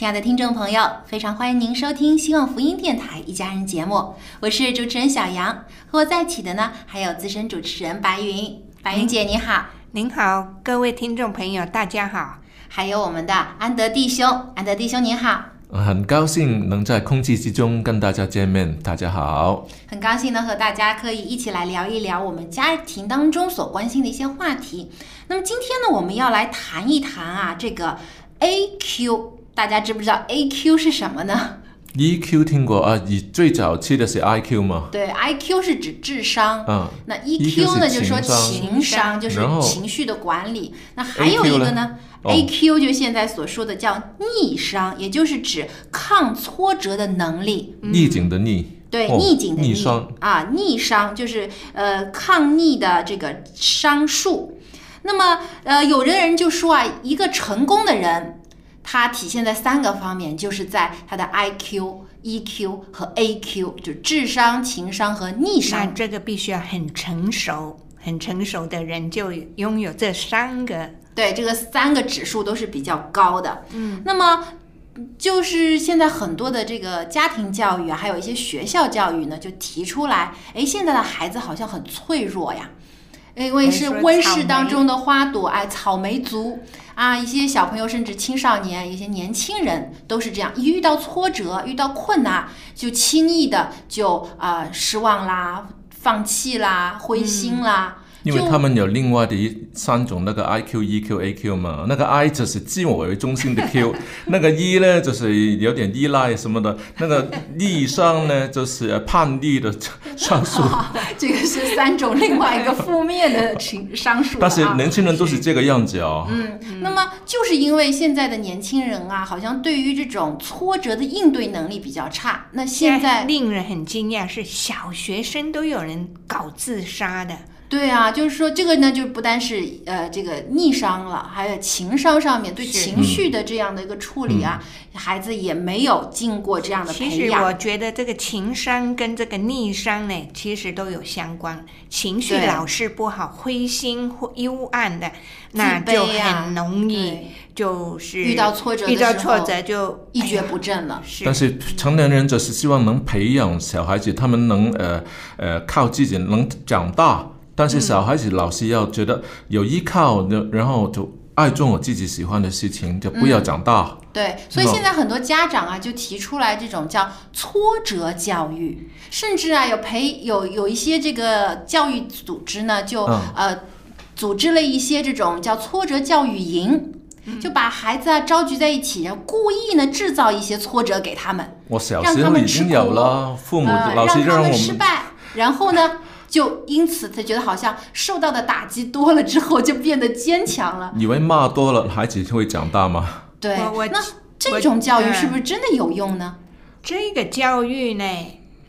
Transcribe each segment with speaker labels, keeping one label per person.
Speaker 1: 亲爱的听众朋友，非常欢迎您收听希望福音电台一家人节目，我是主持人小杨，和我在一起的呢还有资深主持人白云，白云姐你好，
Speaker 2: 您好，各位听众朋友，大家好。
Speaker 1: 还有我们的安德弟兄，安德弟兄您好，
Speaker 3: 很高兴能在空气之中跟大家见面，大家好。
Speaker 1: 很高兴呢和大家可以一起来聊一聊我们家庭当中所关心的一些话题。那么今天呢，我们要来谈一谈啊这个 AQ，大家知不知道 AQ 是什么呢
Speaker 3: ？EQ 听过啊？你最早期的是 IQ 吗？
Speaker 1: 对，IQ 是指智商，
Speaker 3: 嗯，
Speaker 1: 那
Speaker 3: EQ
Speaker 1: 呢，
Speaker 3: 是
Speaker 1: 就是说
Speaker 3: 情商，
Speaker 1: 就是情绪的管理。那还有一个呢
Speaker 3: 哦
Speaker 1: ，AQ 就现在所说的叫逆商，也就是指抗挫折的能力。
Speaker 3: 逆境的逆。
Speaker 1: 对，
Speaker 3: 哦
Speaker 1: 逆境的
Speaker 3: 逆商
Speaker 1: 啊，逆商就是呃抗逆的这个商数。那么呃，有的人就说啊，一个成功的人，他体现在三个方面，就是在它的 IQ、EQ 和 AQ，就智商、情商和逆
Speaker 2: 那
Speaker 1: 商。
Speaker 2: 这个必须要很成熟，很成熟的人就拥有这三个。
Speaker 1: 对，这个三个指数都是比较高的。嗯，那么就是现在很多的这个家庭教育啊，还有一些学校教育呢，就提出来，哎，现在的孩子好像很脆弱呀。因为是温室当中的花朵，哎，草莓族啊，一些小朋友甚至青少年，一些年轻人都是这样，一遇到挫折、遇到困难，就轻易的就啊、失望啦、放弃啦、灰心啦。
Speaker 3: 因为他们有另外的一三种那个 IQ、EQ、AQ 嘛，那个 I 就是自我为中心的 Q，那个 E 呢就是有点依赖什么的，那个 E 上呢就是叛逆的商数。
Speaker 1: 这个是三种另外一个负面的情商数啊。
Speaker 3: 但是年轻人都是这个样子哦。
Speaker 1: 嗯，那么就是因为现在的年轻人啊，好像对于这种挫折的应对能力比较差。那现在
Speaker 2: 令人很惊讶是，小学生都有人搞自杀的。
Speaker 1: 对啊，就是说这个呢，就不单是呃这个逆商了，还有情商上面对情绪的这样的一个处理啊，孩子也没有经过这样的培养。
Speaker 2: 实我觉得这个情商跟这个逆商呢，其实都有相关。情绪老是不好，灰心或幽暗的，那
Speaker 1: 自
Speaker 2: 就很容易就是
Speaker 1: 遇到挫折
Speaker 2: 遇到挫折就
Speaker 1: 一蹶不振了。
Speaker 2: 是
Speaker 3: 但是成年人就是希望能培养小孩子，他们能呃呃靠自己能长大。但是小孩子老是要觉得有依靠，然后就爱做我自己喜欢的事情，就不要长大。
Speaker 1: 对，所以现在很多家长啊，就提出来这种叫挫折教育，甚至啊有培有有一些这个教育组织呢，就、
Speaker 3: 嗯。
Speaker 1: 呃组织了一些这种叫挫折教育营。就把孩子啊召集在一起，然后故意呢制造一些挫折给他们，
Speaker 3: 我小
Speaker 1: 让
Speaker 3: 时候已经有了，父母
Speaker 1: 呃，
Speaker 3: 老师
Speaker 1: 让
Speaker 3: 让我们
Speaker 1: 失败，然后呢，就因此他觉得好像受到的打击多了之后，就变得坚强了。
Speaker 3: 以为骂多了孩子会长大吗？
Speaker 1: 对，那这种教育是不是真的有用呢？
Speaker 2: 这个教育呢，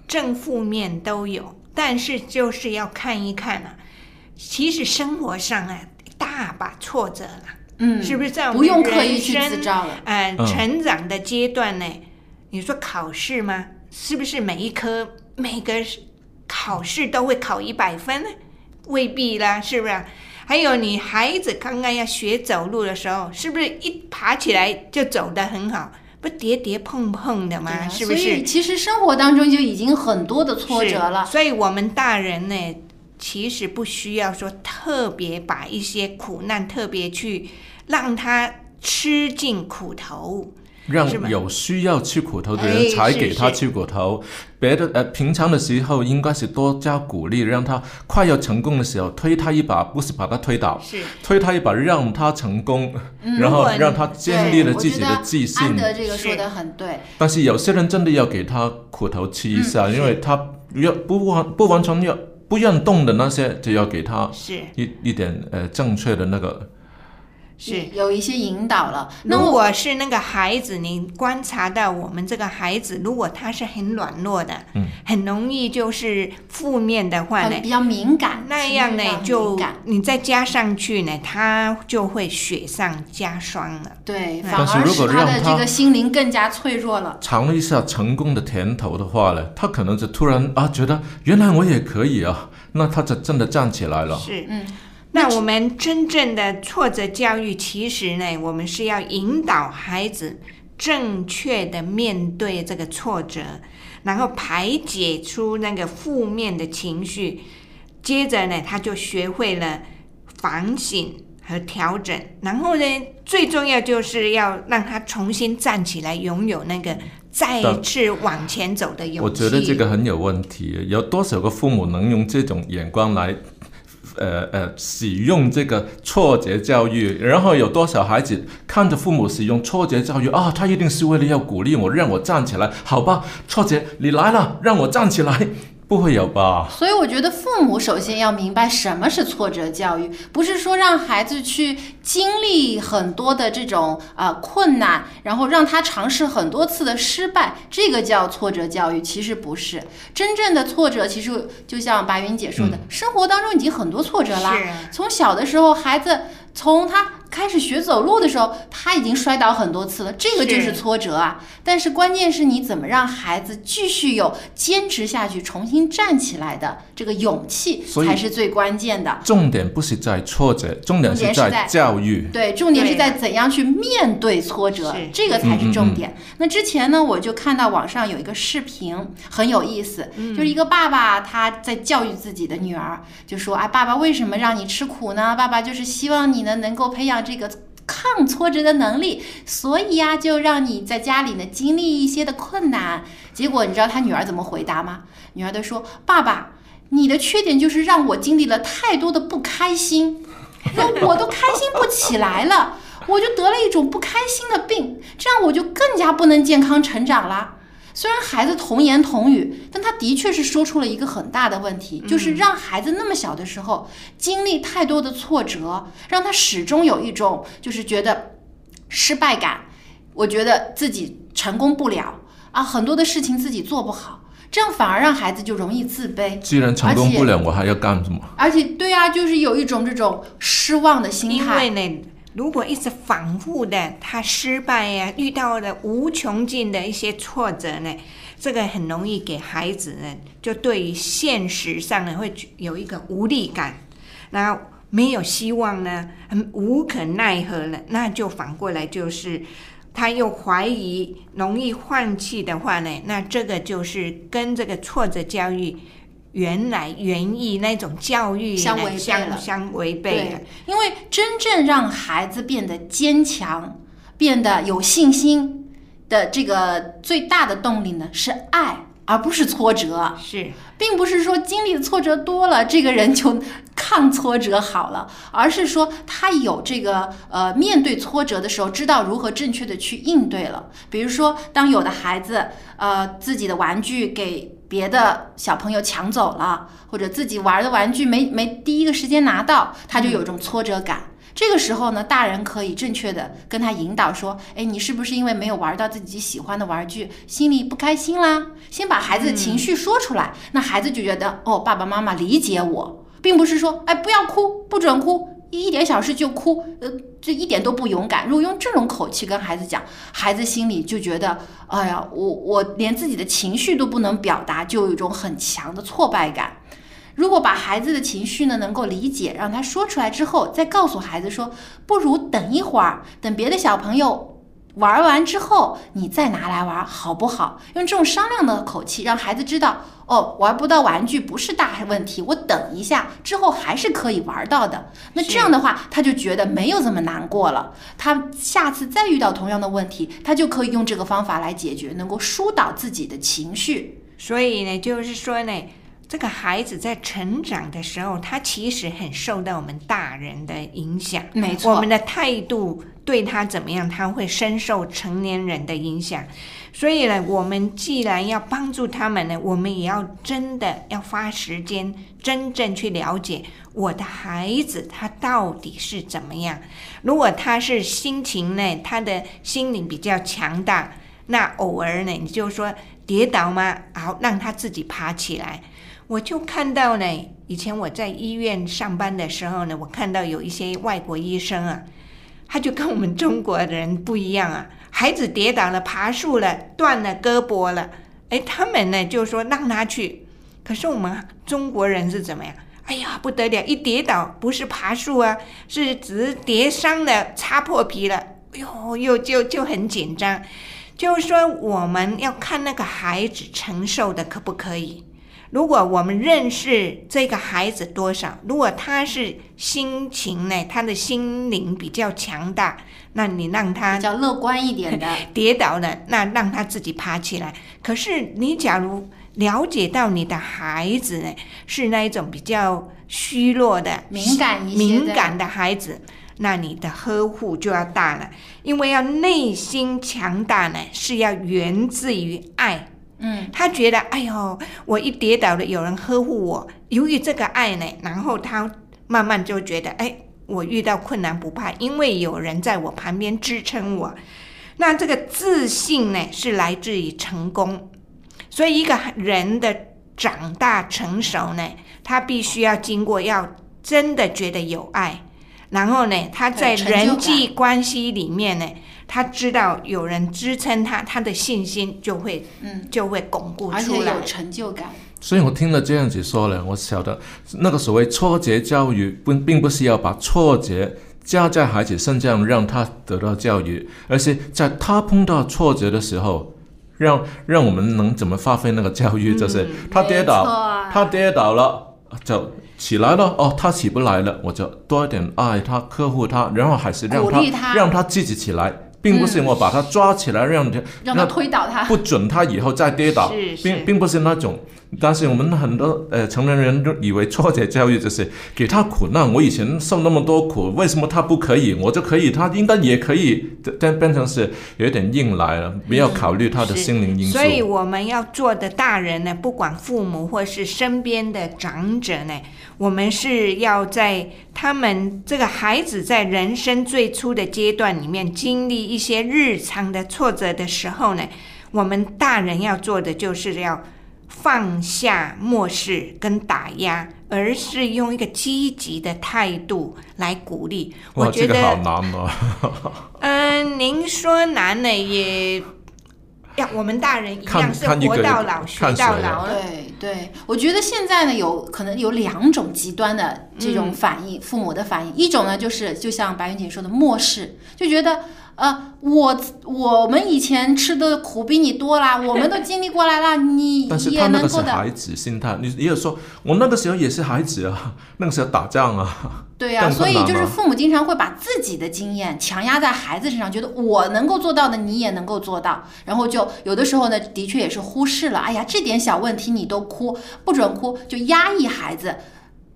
Speaker 2: 正负面都有，但是就是要看一看啊。其实生活上啊，大把挫折了，
Speaker 1: 嗯，
Speaker 2: 是不是在我们
Speaker 1: 不用刻意去
Speaker 2: 人生
Speaker 1: 自照了。
Speaker 2: 呃，
Speaker 3: 嗯
Speaker 2: 成长的阶段呢，你说考试吗？是不是每一科每个考试都会考一百分呢？未必啦，是不是？还有你孩子刚刚要学走路的时候，是不是一爬起来就走得很好？不跌跌碰碰的吗？是不
Speaker 1: 所以
Speaker 2: 是？
Speaker 1: 其实生活当中就已经很多的挫折了。
Speaker 2: 所以我们大人呢，其实不需要说特别把一些苦难特别去让他吃尽苦头。
Speaker 3: 让有需要吃苦头的人才给他吃苦头，别的呃平常的时候应该是多加鼓励，让他快要成功的时候推他一把，不是把他推倒，
Speaker 2: 是。
Speaker 3: 推他一把让他成功，然后让他建立了自己的自
Speaker 1: 我觉得安
Speaker 3: 信。
Speaker 1: 德这个说的很对，
Speaker 3: 但是有些人真的要给他苦头吃一下，
Speaker 1: 嗯
Speaker 3: 因为他要不完不完全要不愿动的那些，就要给他
Speaker 2: 是。
Speaker 3: 一一点呃正确的那个
Speaker 2: 是。
Speaker 1: 有一些引导了。那
Speaker 2: 如果是那个孩子，你观察到我们这个孩子，如果他是很软弱的，
Speaker 3: 嗯
Speaker 2: 很容易就是负面的话呢，
Speaker 1: 比较敏感，
Speaker 2: 那样呢就你再加上去呢，他就会雪上加霜了。
Speaker 1: 对，反而
Speaker 3: 是如果
Speaker 1: 使他的这个心灵更加脆弱了。
Speaker 3: 尝了一下成功的甜头的话呢，他可能就突然啊觉得原来我也可以啊，那他就真的站起来了。
Speaker 2: 是，
Speaker 1: 嗯，
Speaker 2: 那我们真正的挫折教育，其实呢，我们是要引导孩子正确的面对这个挫折，然后排解出那个负面的情绪，接着呢，他就学会了反省和调整，然后呢，最重要就是要让他重新站起来，拥有那个再次往前走的勇气。
Speaker 3: 我觉得这个很有问题，有多少个父母能用这种眼光来，呃呃，使用这个挫折教育？然后有多少孩子看着父母使用挫折教育啊？他一定是为了要鼓励我，让我站起来，好吧？挫折，你来了，让我站起来，不会有吧？
Speaker 1: 所以我觉得父母首先要明白什么是挫折教育，不是说让孩子去经历很多的这种呃困难，然后让他尝试很多次的失败，这个叫挫折教育。其实不是，真正的挫折其实就像白云姐说的，
Speaker 3: 嗯
Speaker 1: 生活当中已经很多挫折啦。从小的时候，孩子从他开始学走路的时候，他已经摔倒很多次了，这个就是
Speaker 2: 是
Speaker 1: 挫折啊。但是关键是你怎么让孩子继续有坚持下去、重新站起来的这个勇气，才是最关键的。
Speaker 3: 重点不是在挫折，重点是在教育。
Speaker 1: 对，重点是在怎样去面对挫折，这个才是重点。那之前呢，我就看到网上有一个视频，很有意思，就是一个爸爸他在教育自己的女儿，就说：“哎，爸爸为什么让你吃苦呢？爸爸就是希望你呢能够培养这个。”抗挫折的能力，所以呀、就让你在家里呢经历一些的困难。结果你知道他女儿怎么回答吗？女儿都说：“爸爸，你的缺点就是让我经历了太多的不开心，那我都开心不起来了，我就得了一种不开心的病，这样我就更加不能健康成长啦。虽然孩子童言童语，但他的确是说出了一个很大的问题，就是让孩子那么小的时候经历太多的挫折，让他始终有一种就是觉得失败感，我觉得自己成功不了啊，很多的事情自己做不好，这样反而让孩子就容易自卑。
Speaker 3: 既然成功不了，我还要干什么？
Speaker 1: 而且，对啊，就是有一种这种失望的心
Speaker 2: 因
Speaker 1: 态。
Speaker 2: 如果一直反复的他失败呀、遇到了无穷尽的一些挫折呢，这个很容易给孩子呢，就对于现实上呢会有一个无力感，那没有希望呢，很无可奈何了，那就反过来就是。他又怀疑，容易放弃的话呢，那这个就是跟这个挫折教育原来原意那种教育
Speaker 1: 相违背了
Speaker 2: 相相违背了。，
Speaker 1: 因为真正让孩子变得坚强、变得有信心的这个最大的动力呢，是爱，而不是挫折。
Speaker 2: 是
Speaker 1: 并不是说经历的挫折多了，这个人就抗挫折好了，而是说他有这个呃面对挫折的时候，知道如何正确的去应对了。比如说，当有的孩子呃自己的玩具给别的小朋友抢走了，或者自己玩的玩具没没第一个时间拿到，他就有一种挫折感。这个时候呢，大人可以正确的跟他引导说：“哎，你是不是因为没有玩到自己喜欢的玩具，心里不开心啦？”先把孩子的情绪说出来，那孩子就觉得哦，爸爸妈妈理解我，并不是说哎不要哭，不准哭，一点小事就哭，呃，这一点都不勇敢。如果用这种口气跟孩子讲，孩子心里就觉得，哎呀，我我连自己的情绪都不能表达，就有一种很强的挫败感。如果把孩子的情绪呢能够理解，让他说出来之后，再告诉孩子说，不如等一会儿，等别的小朋友玩完之后，你再拿来玩，好不好？用这种商量的口气，让孩子知道，哦，玩不到玩具不是大问题，我等一下之后还是可以玩到的。那这样的话，他就觉得没有这么难过了。他下次再遇到同样的问题，他就可以用这个方法来解决，能够疏导自己的情绪。
Speaker 2: 所以呢，就是说呢。这个孩子在成长的时候，他其实很受到我们大人的影响。
Speaker 1: 没错，
Speaker 2: 我们的态度对他怎么样，他会深受成年人的影响。所以呢，我们既然要帮助他们呢，我们也要真的要花时间，真正去了解我的孩子他到底是怎么样。如果他是心情呢，他的心灵比较强大，那偶尔呢，你就说跌倒吗？好，让他自己爬起来。我就看到呢，以前我在医院上班的时候呢，我看到有一些外国医生啊，他就跟我们中国人不一样啊。孩子跌倒了，爬树了，断了胳膊了，哎，他们呢就说让他去。可是我们中国人是怎么样？哎呀，不得了，一跌倒不是爬树啊，是只是跌伤了，擦破皮了，哎呦，又就就很紧张。就是说，我们要看那个孩子承受的可不可以。如果我们认识这个孩子多少，如果他是心情呢，他的心灵比较强大，那你让他
Speaker 1: 比较乐观一点的
Speaker 2: 跌倒了，那让他自己爬起来。可是你假如了解到你的孩子呢，是那一种比较虚弱的、
Speaker 1: 敏感一些、
Speaker 2: 敏感的孩子，那你的呵护就要大了，因为要内心强大呢，是要源自于爱。
Speaker 1: 嗯，
Speaker 2: 他觉得，哎呦，我一跌倒了，有人呵护我。由于这个爱呢，然后他慢慢就觉得，哎，我遇到困难不怕，因为有人在我旁边支撑我。那这个自信呢，是来自于成功。所以一个人的长大成熟呢，他必须要经过，要真的觉得有爱，然后呢，他在人际关系里面呢。他知道有人支撑他，他的信心就会，
Speaker 1: 嗯，
Speaker 2: 就会巩固出来，而
Speaker 1: 且有成就感。
Speaker 3: 所以我听了这样子说了，我晓得那个所谓挫折教育，并并不是要把挫折加在孩子身上让他得到教育，而是在他碰到挫折的时候，让让我们能怎么发挥那个教育，就是他跌倒，他跌倒了就起来了，哦，他起不来了，我就多一点爱他，呵护他，然后还是让他让他自己起来。并不是我把他抓起来，让他
Speaker 1: 让他推倒他，
Speaker 3: 不准他以后再跌倒，并并不是那种。但是我们很多呃成年人都以为挫折教育就是给他苦难。我以前受那么多苦，为什么他不可以，我就可以？他应该也可以。但变成是有点硬来了，不要考虑他的心灵因素。
Speaker 2: 所以我们要做的大人呢，不管父母或是身边的长者呢，我们是要在他们这个孩子在人生最初的阶段里面经历一些日常的挫折的时候呢，我们大人要做的就是要。放下漠视跟打压，而是用一个积极的态度来鼓励。我觉得
Speaker 3: 好难哦。
Speaker 2: 嗯，您说难呢，也要我们大人一样是活到老学到老。
Speaker 1: 对对，我觉得现在呢，有可能有两种极端的这种反应，父母的反应。一种呢，就是就像白云姐说的，漠视，就觉得。呃，我我们以前吃的苦比你多啦，我们都经历过来了，你
Speaker 3: 但是他那个是孩子心态，你也有说，我那个时候也是孩子啊，那个时候打仗啊。
Speaker 1: 对呀，所以就是父母经常会把自己的经验强压在孩子身上，觉得我能够做到的，你也能够做到，然后就有的时候呢，的确也是忽视了，哎呀，这点小问题你都哭，不准哭，就压抑孩子。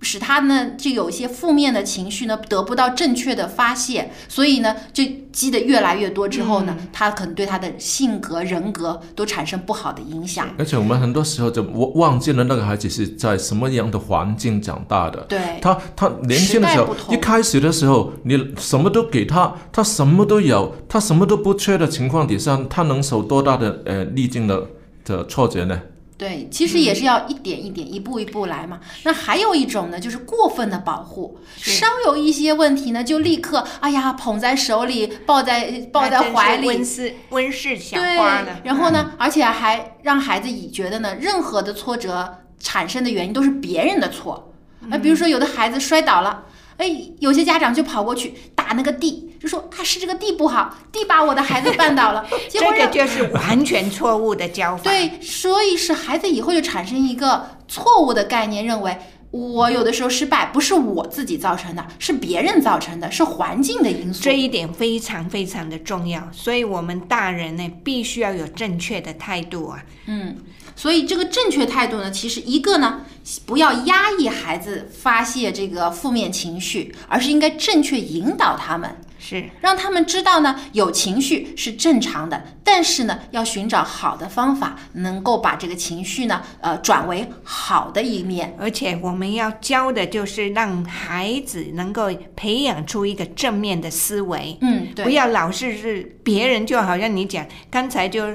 Speaker 1: 使他呢，就有一些负面的情绪呢，得不到正确的发泄，所以呢，就积得越来越多之后呢，他可能对他的性格、人格都产生不好的影响。
Speaker 3: 而且我们很多时候就忘忘记了那个孩子是在什么样的环境长大的。
Speaker 1: 对，
Speaker 3: 他他年轻的时候，一开始的时候，你什么都给他，他什么都有，他什么都不缺的情况底下，他能受多大的呃逆境的的挫折呢？
Speaker 1: 对，其实也是要一点一点、一步一步来嘛。那还有一种呢，就是过分的保护，稍有一些问题呢，就立刻哎呀捧在手里，抱在抱在怀里，
Speaker 2: 温室温室小
Speaker 1: 对
Speaker 2: 花了。，
Speaker 1: 然后呢，而且还让孩子以觉得呢，任何的挫折产生的原因都是别人的错。那比如说有的孩子摔倒了。哎，有些家长就跑过去打那个地，就说啊是这个地不好，地把我的孩子绊倒了，结
Speaker 2: 这个
Speaker 1: 果让
Speaker 2: 就是完全错误的教法。
Speaker 1: 对，所以使孩子以后就产生一个错误的概念，认为我有的时候失败不是我自己造成的，是别人造成的，是环境的因素。
Speaker 2: 这一点非常非常的重要，所以我们大人呢必须要有正确的态度啊。
Speaker 1: 嗯，所以这个正确态度呢，其实一个呢，不要压抑孩子发泄这个负面情绪，而是应该正确引导他们。
Speaker 2: 是，
Speaker 1: 让他们知道呢，有情绪是正常的，但是呢，要寻找好的方法，能够把这个情绪呢，呃，转为好的一面。
Speaker 2: 而且我们要教的就是让孩子能够培养出一个正面的思维，
Speaker 1: 嗯，对，
Speaker 2: 不要老是是别人就好像你讲刚才就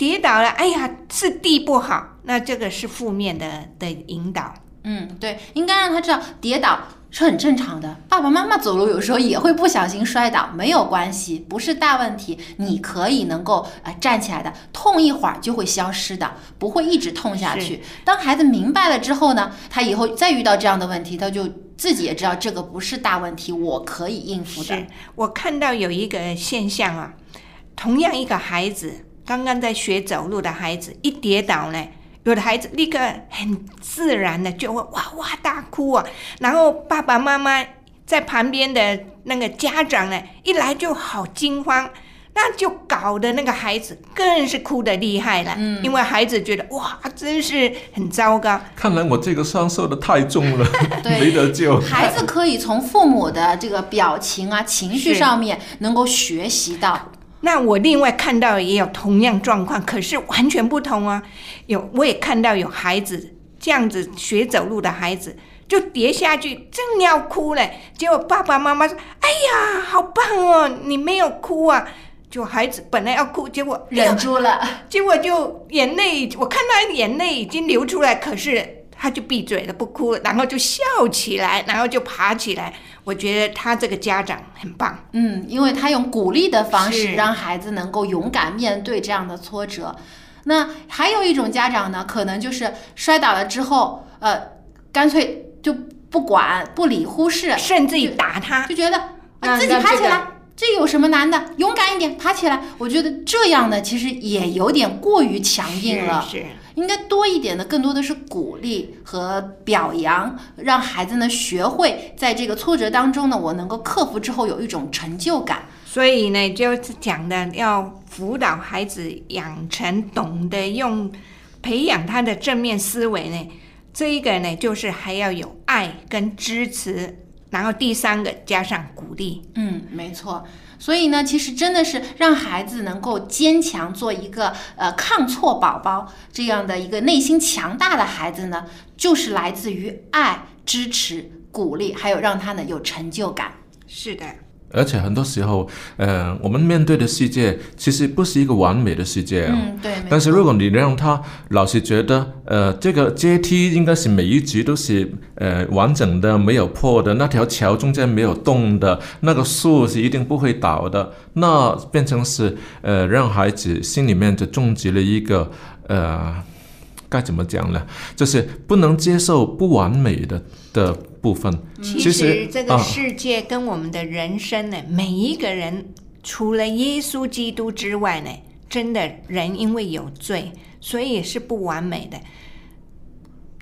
Speaker 2: 跌倒了，哎呀是地不好，那这个是负面的的引导。
Speaker 1: 嗯，对，应该让他知道跌倒是很正常的。爸爸妈妈走路有时候也会不小心摔倒，没有关系，不是大问题。你可以能够呃站起来的，痛一会儿就会消失的，不会一直痛下去。当孩子明白了之后呢，他以后再遇到这样的问题，他就自己也知道这个不是大问题，我可以应付的
Speaker 2: 是。我看到有一个现象啊，同样一个孩子，刚刚在学走路的孩子，一跌倒呢，有的孩子立刻很自然的就会哇哇大哭啊，然后爸爸妈妈在旁边的那个家长呢，一来就好惊慌。那就搞得那个孩子更是哭得厉害了，
Speaker 1: 嗯
Speaker 2: 因为孩子觉得哇，真是很糟糕。
Speaker 3: 看来我这个伤受的太重了，
Speaker 1: 对
Speaker 3: 没得救。
Speaker 1: 孩子可以从父母的这个表情啊、情绪上面能够学习到。
Speaker 2: 那我另外看到也有同样状况，可是完全不同啊。有我也看到有孩子这样子学走路的孩子，就跌下去，正要哭嘞，结果爸爸妈妈说：“哎呀，好棒哦，你没有哭啊！”就孩子本来要哭，结果
Speaker 1: 忍住了，
Speaker 2: 结果就眼泪，我看他眼泪已经流出来，可是他就闭嘴了，不哭了，然后就笑起来，然后就爬起来。我觉得他这个家长很棒。
Speaker 1: 嗯，因为他用鼓励的方式让孩子能够勇敢面对这样的挫折。那还有一种家长呢，可能就是摔倒了之后，呃，干脆就不管、不理、忽视，
Speaker 2: 甚至于打他，
Speaker 1: 就觉得、
Speaker 2: 那
Speaker 1: 啊、自己爬起来。这有什么难的？勇敢一点，爬起来。我觉得这样呢，其实也有点过于强硬了。
Speaker 2: 是是
Speaker 1: 应该多一点的，更多的是鼓励和表扬，让孩子呢学会在这个挫折当中呢，我能够克服之后有一种成就感。
Speaker 2: 所以呢，就是讲的要辅导孩子养成懂得用培养他的正面思维呢。这一个呢，就是还要有爱跟支持，然后第三个加上鼓励。
Speaker 1: 嗯，没错。所以呢，其实真的是让孩子能够坚强，做一个呃抗挫宝宝这样的一个内心强大的孩子呢，就是来自于爱、支持、鼓励，还有让他呢有成就感。
Speaker 2: 是的，
Speaker 3: 而且很多时候，呃，我们面对的世界其实不是一个完美的世界啊。
Speaker 1: 嗯，对。
Speaker 3: 但是如果你让他老是觉得，呃，这个阶梯应该是每一级都是呃完整的，没有破的，那条桥中间没有洞的，那个树是一定不会倒的，那变成是呃让孩子心里面就种植了一个呃。该怎么讲呢？就是不能接受不完美的的部分。
Speaker 2: 其
Speaker 3: 其实
Speaker 2: 实这个
Speaker 3: 啊
Speaker 2: 世界跟我们的人生呢，每一个人除了耶稣基督之外呢，真的人因为有罪，所以是不完美的。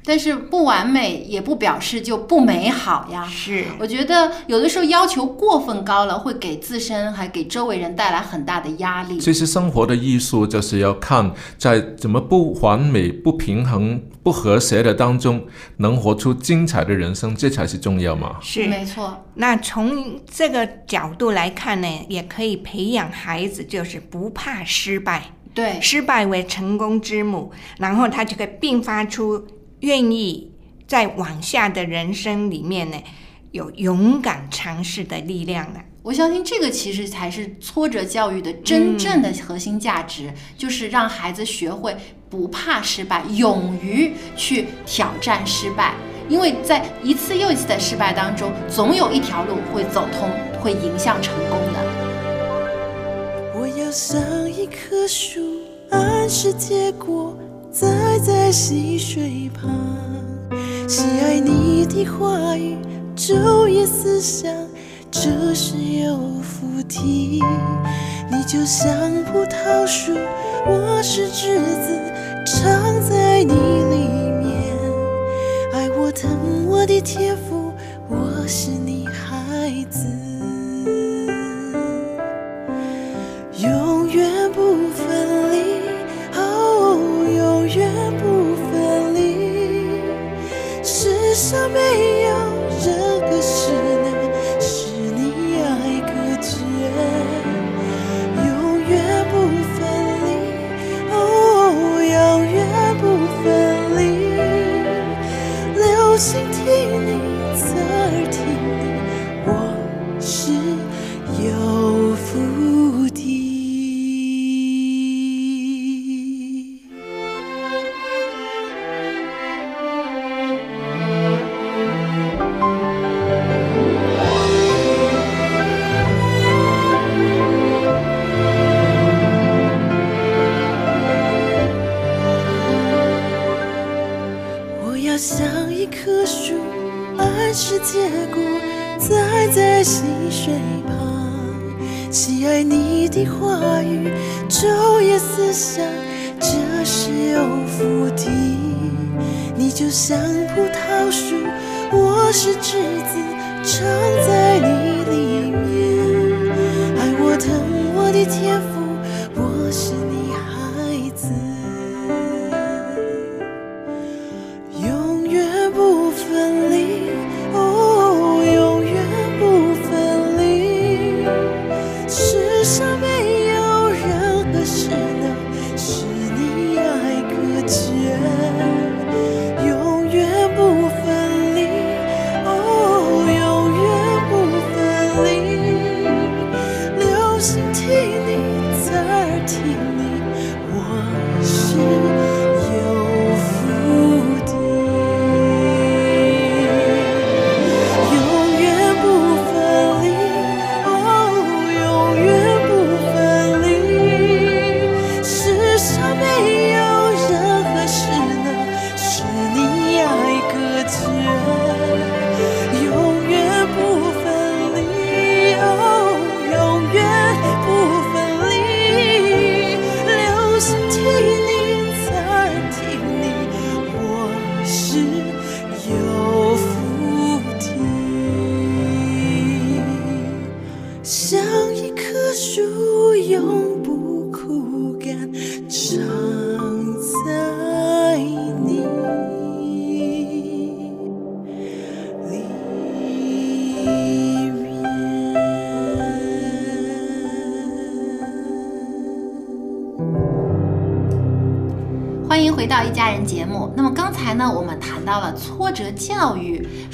Speaker 1: 但是不完美也不表示就不美好呀。
Speaker 2: 是
Speaker 1: 我觉得有的时候要求过分高了，会给自身还给周围人带来很大的压力。
Speaker 3: 其实生活的艺术就是要看在怎么不完美、不平衡、不和谐的当中，能活出精彩的人生，这才是重要嘛。
Speaker 2: 是，
Speaker 1: 没错。
Speaker 2: 那从这个角度来看呢，也可以培养孩子，就是不怕失败，
Speaker 1: 对，
Speaker 2: 失败为成功之母，然后他就可以并发出愿意在往下的人生里面呢，有勇敢尝试的力量了。
Speaker 1: 我相信这个其实才是挫折教育的真正的核心价值，就是让孩子学会不怕失败，勇于去挑战失败。因为在一次又一次的失败当中，总有一条路会走通，会迎向成功的。
Speaker 4: 我要像一棵树，按时结果，栽在溪水旁，喜爱你的话语，昼夜思想，这是有福的。你就像葡萄树，我是枝子，长在你里面，爱我疼我的天赋，我是你孩子。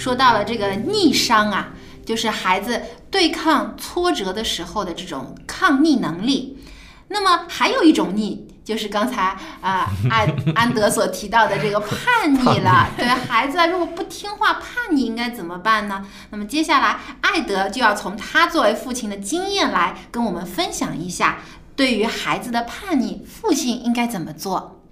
Speaker 1: 说到了这个逆商啊，就是孩子对抗挫折的时候的这种抗逆能力。那么还有一种逆，就是刚才啊安 安德所提到的这个叛逆了。对孩子啊，如果不听话叛逆，应该怎么办呢？那么接下来艾德就要从他作为父亲的经验来跟我们分享一下，对于孩子的叛逆，父亲应该怎么做。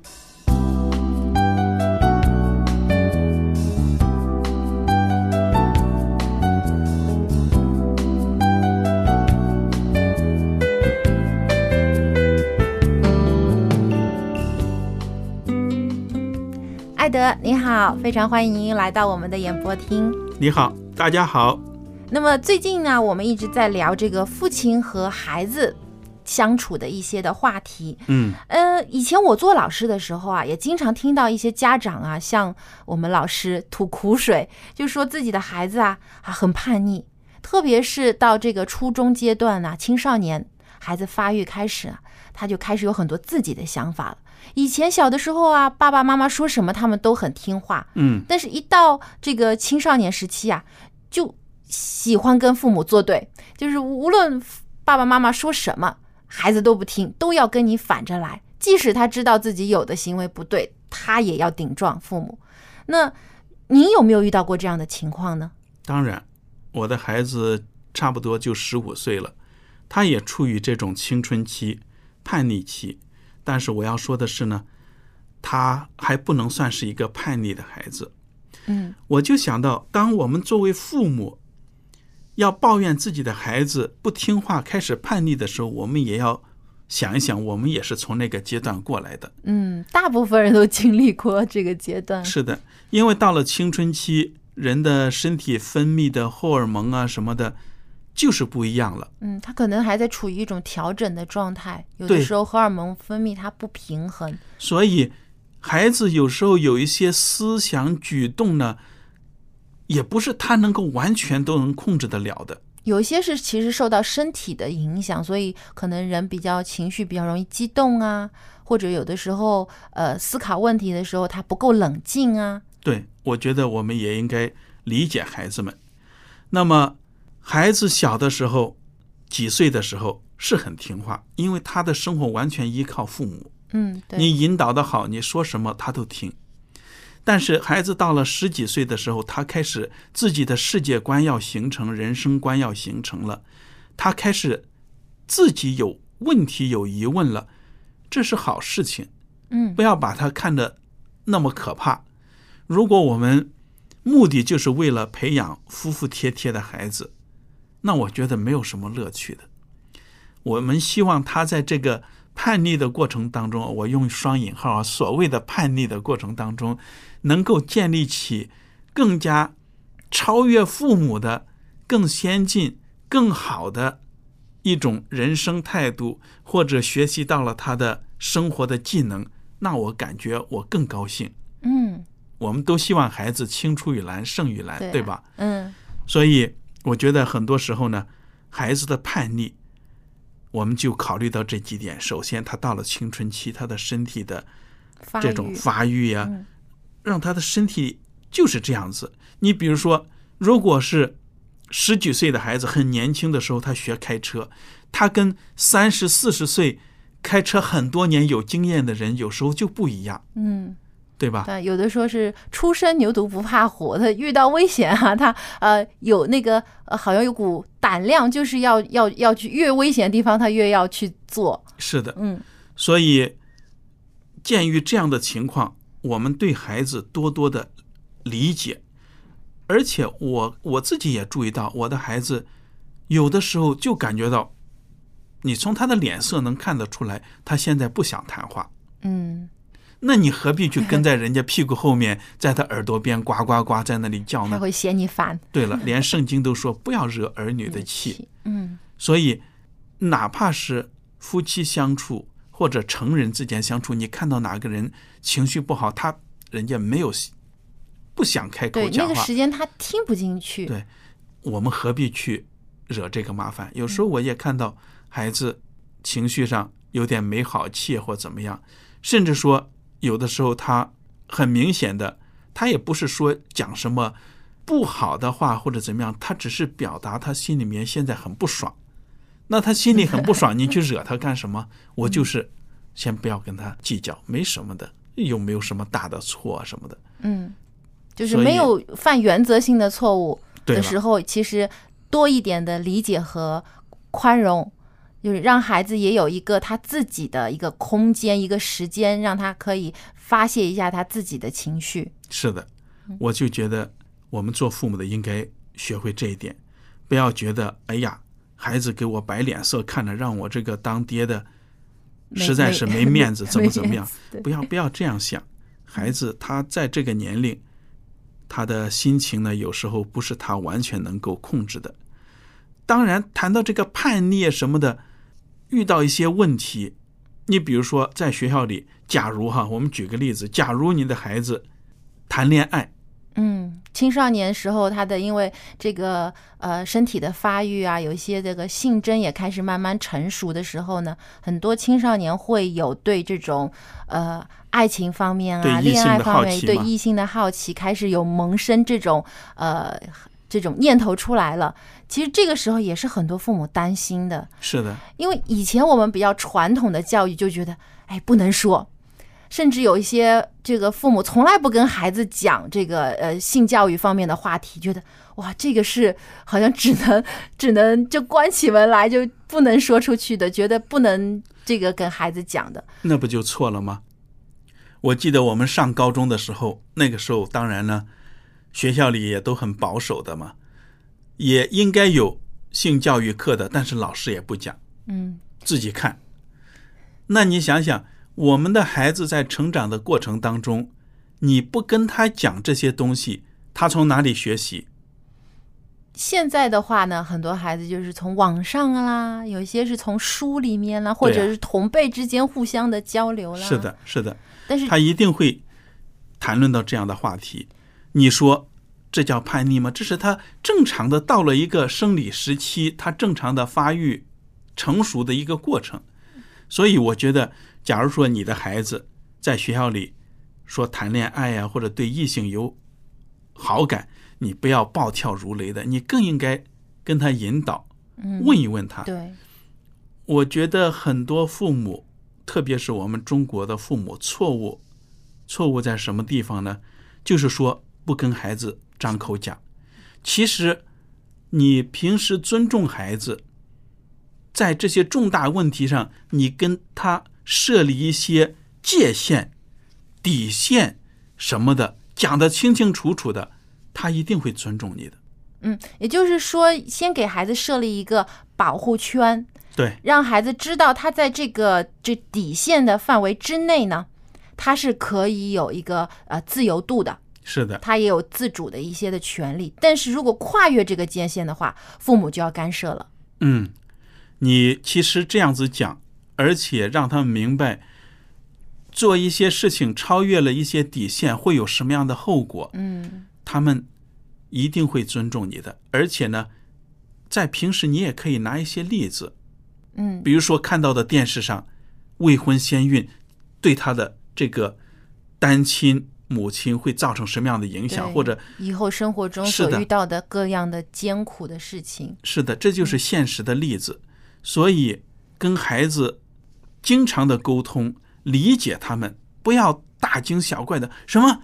Speaker 1: 艾德，你好，非常欢迎您来到我们的演播厅。
Speaker 5: 你好，大家好。
Speaker 1: 那么最近呢，我们一直在聊这个父亲和孩子相处的一些的话题。
Speaker 5: 嗯，
Speaker 1: 呃，以前我做老师的时候啊，也经常听到一些家长啊，向我们老师吐苦水，就说自己的孩子啊啊很叛逆，特别是到这个初中阶段呢、青少年孩子发育开始啊，他就开始有很多自己的想法了。以前小的时候啊，爸爸妈妈说什么他们都很听话，
Speaker 5: 嗯，
Speaker 1: 但是一到这个青少年时期啊，就喜欢跟父母作对，就是无论爸爸妈妈说什么，孩子都不听，都要跟你反着来。即使他知道自己有的行为不对，他也要顶撞父母。那您有没有遇到过这样的情况呢？
Speaker 5: 当然，我的孩子差不多就十五岁了，他也处于这种青春期、叛逆期。但是我要说的是呢，他还不能算是一个叛逆的孩子。
Speaker 1: 嗯，
Speaker 5: 我就想到，当我们作为父母要抱怨自己的孩子不听话、开始叛逆的时候，我们也要想一想，我们也是从那个阶段过来的。
Speaker 1: 嗯，大部分人都经历过这个阶段。
Speaker 5: 是的，因为到了青春期，人的身体分泌的荷尔蒙啊什么的，就是不一样了。
Speaker 1: 嗯，他可能还在处于一种调整的状态，有的时候荷尔蒙分泌它不平衡。
Speaker 5: 所以，孩子有时候有一些思想举动呢，也不是他能够完全都能控制得了的。
Speaker 1: 有一些是其实受到身体的影响，所以可能人比较情绪比较容易激动啊，或者有的时候呃思考问题的时候他不够冷静啊。
Speaker 5: 对，我觉得我们也应该理解孩子们。那么，孩子小的时候，几岁的时候是很听话，因为他的生活完全依靠父母。
Speaker 1: 嗯，对，
Speaker 5: 你引导的好，你说什么他都听。但是孩子到了十几岁的时候，他开始自己的世界观要形成，人生观要形成了，他开始自己有问题、有疑问了，这是好事情。
Speaker 1: 嗯
Speaker 5: 不要把他看得那么可怕。如果我们目的就是为了培养服服帖帖的孩子，那我觉得没有什么乐趣的。我们希望他在这个叛逆的过程当中，我用双引号啊，所谓的叛逆的过程当中，能够建立起更加超越父母的、更先进、更好的一种人生态度，或者学习到了他的生活的技能，那我感觉我更高兴。
Speaker 1: 嗯，
Speaker 5: 我们都希望孩子青出于蓝胜于蓝，
Speaker 1: 对
Speaker 5: 吧？
Speaker 1: 嗯
Speaker 5: 所以我觉得很多时候呢，孩子的叛逆，我们就考虑到这几点。首先，他到了青春期，他的身体的这种发育呀、
Speaker 1: 嗯
Speaker 5: 让他的身体就是这样子。你比如说，如果是十几岁的孩子很年轻的时候，他学开车，他跟三十四十岁开车很多年有经验的人，有时候就不一样，
Speaker 1: 嗯。
Speaker 5: 对吧？
Speaker 1: 对，有的说是初生牛犊不怕虎，他遇到危险啊，他呃有那个呃好像有股胆量，就是要要要去越危险的地方，他越要去做。
Speaker 5: 是的，
Speaker 1: 嗯
Speaker 5: 所以，鉴于这样的情况，我们对孩子多多的理解，而且我我自己也注意到，我的孩子有的时候就感觉到，你从他的脸色能看得出来，他现在不想谈话。
Speaker 1: 嗯，
Speaker 5: 那你何必去跟在 人家屁股后面，在他耳朵边呱呱呱在那里叫呢？
Speaker 1: 他会嫌你烦。
Speaker 5: 对了，连圣经都说不要惹儿女的气。
Speaker 1: 嗯
Speaker 5: 所以，哪怕是夫妻相处或者成人之间相处，你看到哪个人情绪不好，他人家没有不想开口
Speaker 1: 对，
Speaker 5: 讲话，
Speaker 1: 那个时间他听不进去。
Speaker 5: 对我们何必去惹这个麻烦？有时候我也看到孩子情绪上有点没好气或怎么样，甚至说有的时候他很明显的，他也不是说讲什么不好的话或者怎么样，他只是表达他心里面现在很不爽。那他心里很不爽，你去惹他干什么？我就是先不要跟他计较，没什么的，又没有什么大的错啊什么的。
Speaker 1: 嗯，就是没有犯原则性的错误的时候，其实多一点的理解和宽容，就是让孩子也有一个他自己的一个空间、一个时间，让他可以发泄一下他自己的情绪。
Speaker 5: 是的，我就觉得我们做父母的应该学会这一点，不要觉得哎呀，孩子给我摆脸色看着，让我这个当爹的实在是没面子，怎么怎么样？不要不要这样想，孩子他在这个年龄，他的心情呢，有时候不是他完全能够控制的。当然，谈到这个叛逆什么的，遇到一些问题，你比如说在学校里，假如哈，我们举个例子，假如你的孩子谈恋爱，
Speaker 1: 嗯，青少年时候，他的因为这个呃身体的发育啊，有一些这个性征也开始慢慢成熟的时候呢，很多青少年会有对这种呃爱情方面啊、恋爱方面对异性的好奇，开始有萌生这种呃这种念头出来了，其实这个时候也是很多父母担心的，
Speaker 5: 是的，
Speaker 1: 因为以前我们比较传统的教育就觉得，哎，不能说，甚至有一些这个父母从来不跟孩子讲这个呃性教育方面的话题，觉得哇，这个是好像只能 只能就关起门来就不能说出去的，觉得不能这个跟孩子讲的。
Speaker 5: 那不就错了吗？我记得我们上高中的时候，那个时候当然呢，学校里也都很保守的嘛，也应该有性教育课的，但是老师也不讲，
Speaker 1: 嗯，
Speaker 5: 自己看。那你想想，我们的孩子在成长的过程当中，你不跟他讲这些东西，他从哪里学习？
Speaker 1: 现在的话呢，很多孩子就是从网上啦，有一些是从书里面啦，或者是同辈之间互相的交流啦。
Speaker 5: 是的，是的。
Speaker 1: 但是
Speaker 5: 他一定会谈论到这样的话题。你说这叫叛逆吗？这是他正常的到了一个生理时期，他正常的发育成熟的一个过程。所以我觉得，假如说你的孩子在学校里说谈恋爱呀、或者对异性有好感，你不要暴跳如雷的，你更应该跟他引导，
Speaker 1: 嗯
Speaker 5: 问一问他。
Speaker 1: 对，
Speaker 5: 我觉得很多父母，特别是我们中国的父母，错误，错误在什么地方呢？就是说不跟孩子张口讲。其实，你平时尊重孩子，在这些重大问题上，你跟他设立一些界限、底线什么的，讲得清清楚楚的，他一定会尊重你的。
Speaker 1: 嗯，也就是说，先给孩子设立一个保护圈，
Speaker 5: 对，
Speaker 1: 让孩子知道他在这个这底线的范围之内呢，他是可以有一个呃自由度的，
Speaker 5: 是的，
Speaker 1: 他也有自主的一些的权利。但是如果跨越这个界限的话，父母就要干涉了。
Speaker 5: 嗯，你其实这样子讲，而且让他们明白，做一些事情超越了一些底线会有什么样的后果，
Speaker 1: 嗯
Speaker 5: 他们一定会尊重你的。而且呢，在平时你也可以拿一些例子，
Speaker 1: 嗯
Speaker 5: 比如说看到的电视上未婚先孕对他的这个单亲母亲会造成什么样的影响，或者
Speaker 1: 以后生活中所遇到的各样的艰苦的事情。
Speaker 5: 是的，这就是现实的例子。所以跟孩子经常的沟通，理解他们，不要大惊小怪的。什么？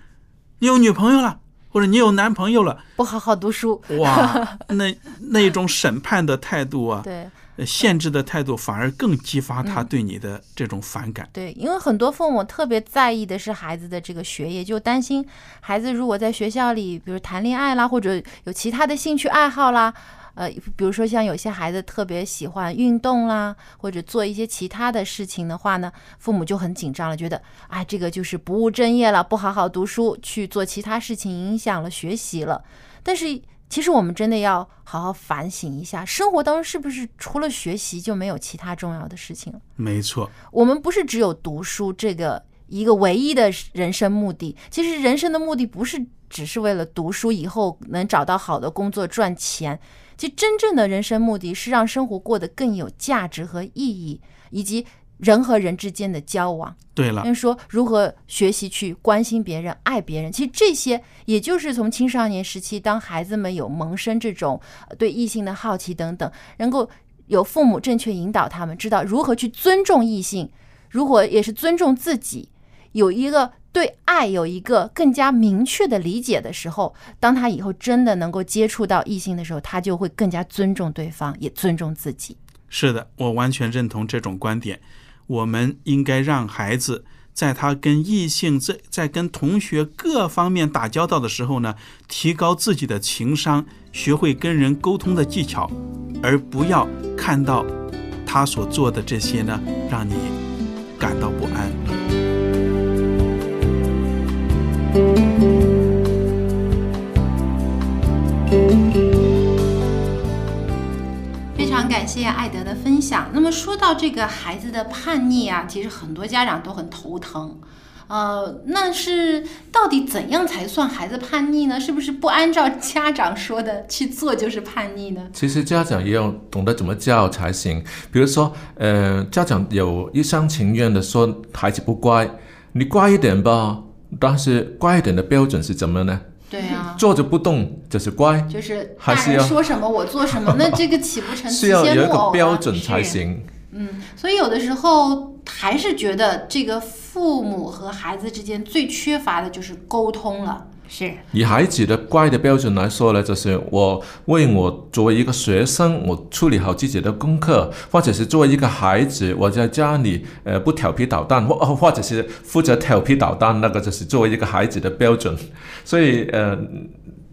Speaker 5: 你有女朋友了，或者你有男朋友了？
Speaker 1: 不好好读书，
Speaker 5: 哇，那那种审判的态度啊，
Speaker 1: 对
Speaker 5: 呃限制的态度，反而更激发他对你的这种反感。
Speaker 1: 对，因为很多父母特别在意的是孩子的这个学业，就担心孩子如果在学校里，比如谈恋爱啦，或者有其他的兴趣爱好啦，呃，比如说像有些孩子特别喜欢运动啦，或者做一些其他的事情的话呢，父母就很紧张了，觉得啊，这个就是不务正业了，不好好读书，去做其他事情，影响了学习了。但是其实我们真的要好好反省一下，生活当中是不是除了学习就没有其他重要的事情了？
Speaker 5: 没错，
Speaker 1: 我们不是只有读书这个一个唯一的人生目的，其实人生的目的不是只是为了读书以后能找到好的工作赚钱，其实真正的人生目的是让生活过得更有价值和意义，以及人和人之间的交往。
Speaker 5: 对了
Speaker 1: 因为，说如何学习去关心别人、爱别人，其实这些也就是从青少年时期，当孩子们有萌生这种呃对异性的好奇等等，能够有父母正确引导他们，知道如何去尊重异性，如何也是尊重自己，有一个对爱有一个更加明确的理解的时候，当他以后真的能够接触到异性的时候，他就会更加尊重对方，也尊重自己。
Speaker 5: 是的，我完全认同这种观点。我们应该让孩子在他跟异性在在跟同学各方面打交道的时候呢，提高自己的情商，学会跟人沟通的技巧，而不要看到他所做的这些呢，让你感到不安。
Speaker 1: 感谢艾德的分享。那么说到这个孩子的叛逆啊，其实很多家长都很头疼。呃，那是到底怎样才算孩子叛逆呢？是不是不按照家长说的去做就是叛逆呢？
Speaker 3: 其实家长也要懂得怎么教才行。比如说，呃，家长有一厢情愿的说孩子不乖，你乖一点吧。但是乖一点的标准是怎么呢？
Speaker 1: 对啊，
Speaker 3: 坐着不动就是乖，
Speaker 1: 就是大
Speaker 3: 还是要
Speaker 1: 人说什么我做什么，那这个岂不成
Speaker 3: 是
Speaker 1: 此
Speaker 3: 要有一个？标准才行。
Speaker 1: 嗯，所以有的时候还是觉得这个父母和孩子之间最缺乏的就是沟通了。
Speaker 2: 是
Speaker 3: 以孩子的乖的标准来说呢，就是我为我作为一个学生，我处理好自己的功课，或者是作为一个孩子，我在家里呃不调皮捣蛋，或或者是负责调皮捣蛋，那个就是作为一个孩子的标准。所以呃，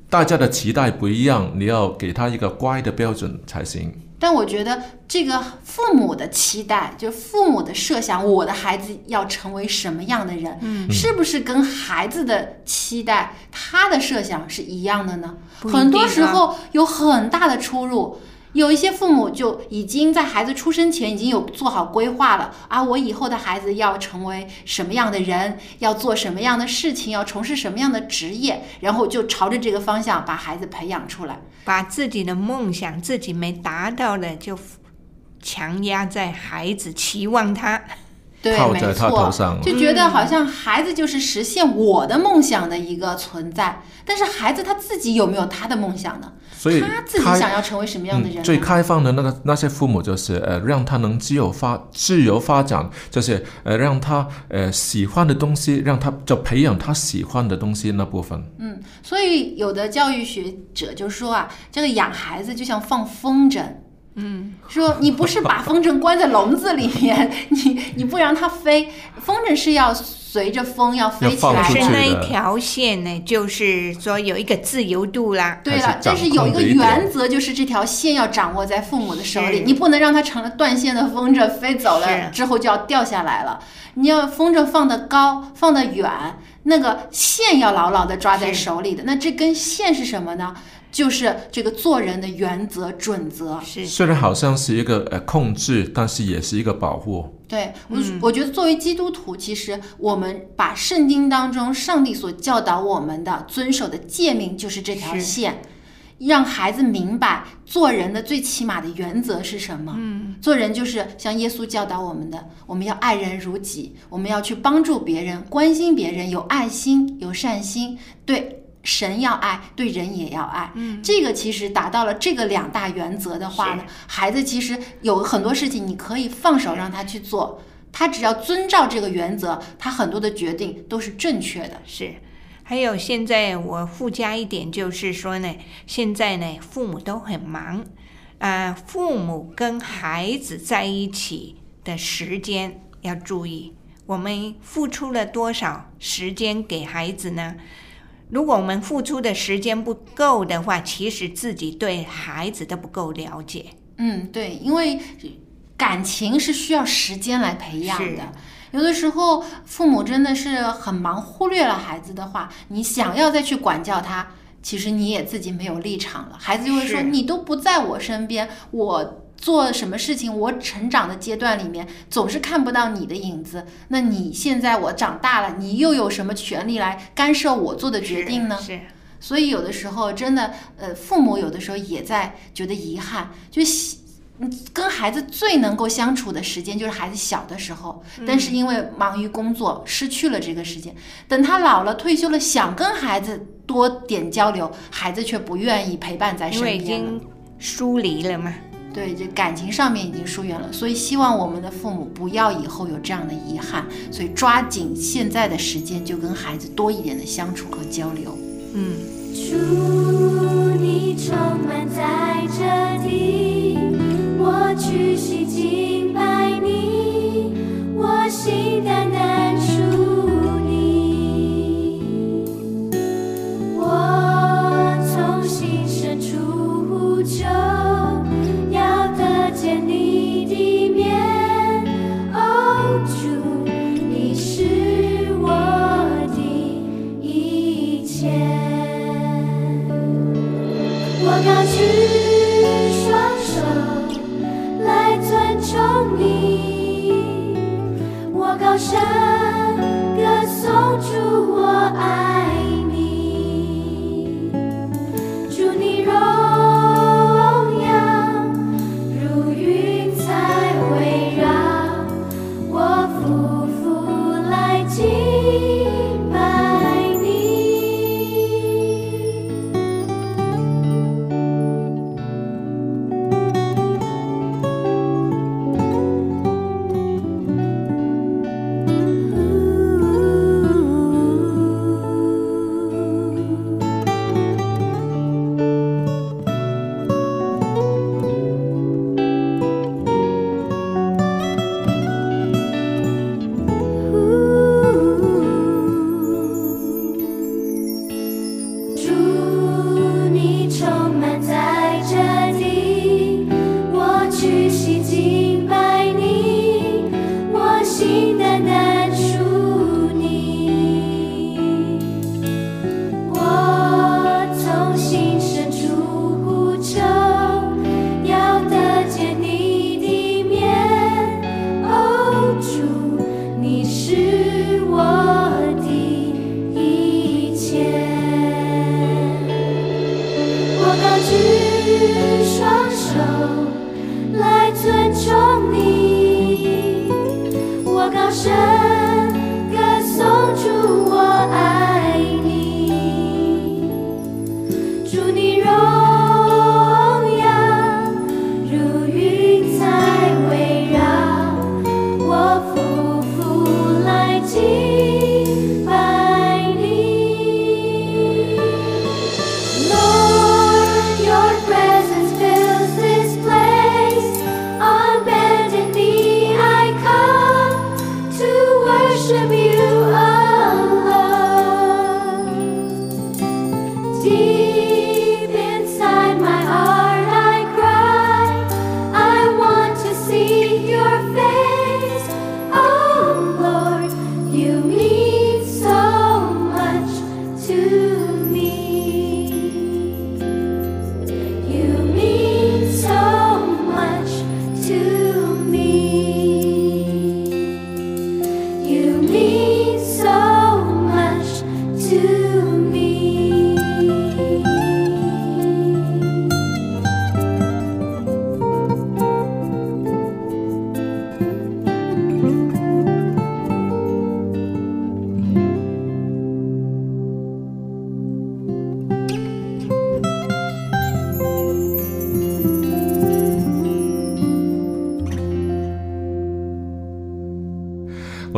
Speaker 3: 大家的期待不一样，你要给他一个乖的标准才行。
Speaker 1: 但我觉得这个父母的期待，就父母的设想，我的孩子要成为什么样的人，
Speaker 2: 嗯
Speaker 1: 是不是跟孩子的期待、他的设想是一样的呢？很多时候有很大的出入。有一些父母就已经在孩子出生前已经有做好规划了啊，我以后的孩子要成为什么样的人，要做什么样的事情，要从事什么样的职业，然后就朝着这个方向把孩子培养出来。
Speaker 2: 把自己的梦想自己没达到的就强压在孩子，期望他。
Speaker 1: 对，
Speaker 3: 套在他头上，
Speaker 1: 就觉得好像孩子就是实现我的梦想的一个存在，但是孩子他自己有没有他的梦想呢？
Speaker 3: 所以
Speaker 1: 他自己想要成为什么样的人？
Speaker 3: 嗯？最开放的那个那些父母就是呃，让他能自由发自由发展，就是呃，让他呃喜欢的东西，让他就培养他喜欢的东西那部分。
Speaker 1: 嗯，所以有的教育学者就说啊，这个养孩子就像放风筝。
Speaker 2: 嗯，
Speaker 1: 说你不是把风筝关在笼子里面，你你不让它飞，风筝是要随着风要飞起来的。
Speaker 2: 是那一条线呢，就是说有一个自由度啦。
Speaker 1: 对了，但是有一个原则，就是这条线要掌握在父母的手里，你不能让它成了断线的风筝，飞走了之后就要掉下来了。你要风筝放得高，放得远，那个线要牢牢的抓在手里的。那这根线是什么呢？就是这个做人的原则准则。
Speaker 2: 是
Speaker 3: 虽然好像是一个呃控制，但是也是一个保护。
Speaker 1: 对我，
Speaker 2: 嗯
Speaker 1: 我觉得作为基督徒，其实我们把圣经当中上帝所教导我们的遵守的诫命，就是这条线，让孩子明白做人的最起码的原则是什么。
Speaker 2: 嗯，
Speaker 1: 做人就是像耶稣教导我们的，我们要爱人如己，我们要去帮助别人、关心别人，有爱心、有善心，对。神要爱，对人也要爱。
Speaker 2: 嗯，
Speaker 1: 这个其实达到了这个两大原则的话呢，孩子其实有很多事情你可以放手让他去做，他只要遵照这个原则，他很多的决定都是正确的。
Speaker 2: 是。还有现在我附加一点，就是说呢，现在呢父母都很忙，啊、父母跟孩子在一起的时间要注意，我们付出了多少时间给孩子呢？如果我们付出的时间不够的话，其实自己对孩子都不够了解。
Speaker 1: 嗯，对，因为感情是需要时间来培养
Speaker 2: 是
Speaker 1: 的。有的时候父母真的是很忙，忽略了孩子的话，你想要再去管教他，其实你也自己没有立场了。孩子就会说：“你都不在我身边，我。”做什么事情，我成长的阶段里面总是看不到你的影子。那你现在我长大了，你又有什么权利来干涉我做的决定呢？
Speaker 2: 是，
Speaker 1: 所以有的时候真的，呃，父母有的时候也在觉得遗憾，就喜嗯跟孩子最能够相处的时间就是孩子小的时候，但是因为忙于工作，失去了这个时间。等他老了退休了，想跟孩子多点交流，孩子却不愿意陪伴在身
Speaker 2: 因为已
Speaker 1: 边了。
Speaker 2: 经疏离了嘛。
Speaker 1: 对，这感情上面已经疏远了，所以希望我们的父母不要以后有这样的遗憾，所以抓紧现在的时间，就跟孩子多一点的相处和交流。
Speaker 2: 嗯，
Speaker 6: 祝你充满在这地，
Speaker 4: 旅
Speaker 3: 行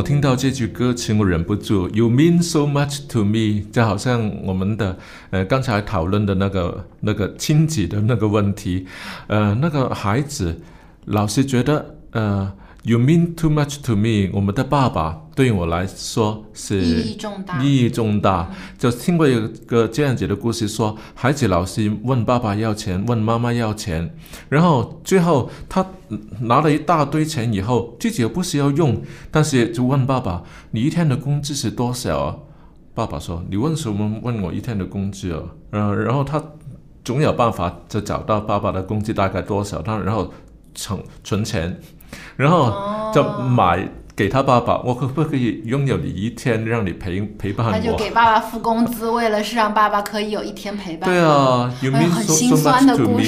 Speaker 3: 听到这句歌词，我忍不住，You mean so much to me，就好像我们的呃刚才讨论的那个那个亲子的那个问题，呃，那个孩子老是觉得呃，You mean too much to me，我们的爸爸对我来说是
Speaker 1: 意义重大
Speaker 3: 意义重大。就听过一个这样子的故事说，孩子老是问爸爸要钱，问妈妈要钱，然后最后他拿了一大堆钱以后，自己又不需要用，但是就问爸爸：“你一天的工资是多少啊？”爸爸说：“你问什么问我一天的工资啊？”嗯，然后他总有办法就找到爸爸的工资大概多少，他然后存存钱，然后就买。给他爸爸，我可不可以拥有你一天，让你陪陪伴我？
Speaker 1: 他就给爸爸付工资，为了是让爸爸可以有一天陪伴。
Speaker 3: 对啊，有
Speaker 1: 哎很
Speaker 3: so
Speaker 1: 心
Speaker 3: so
Speaker 1: 酸
Speaker 3: much
Speaker 1: 的
Speaker 3: to
Speaker 1: 故
Speaker 3: me。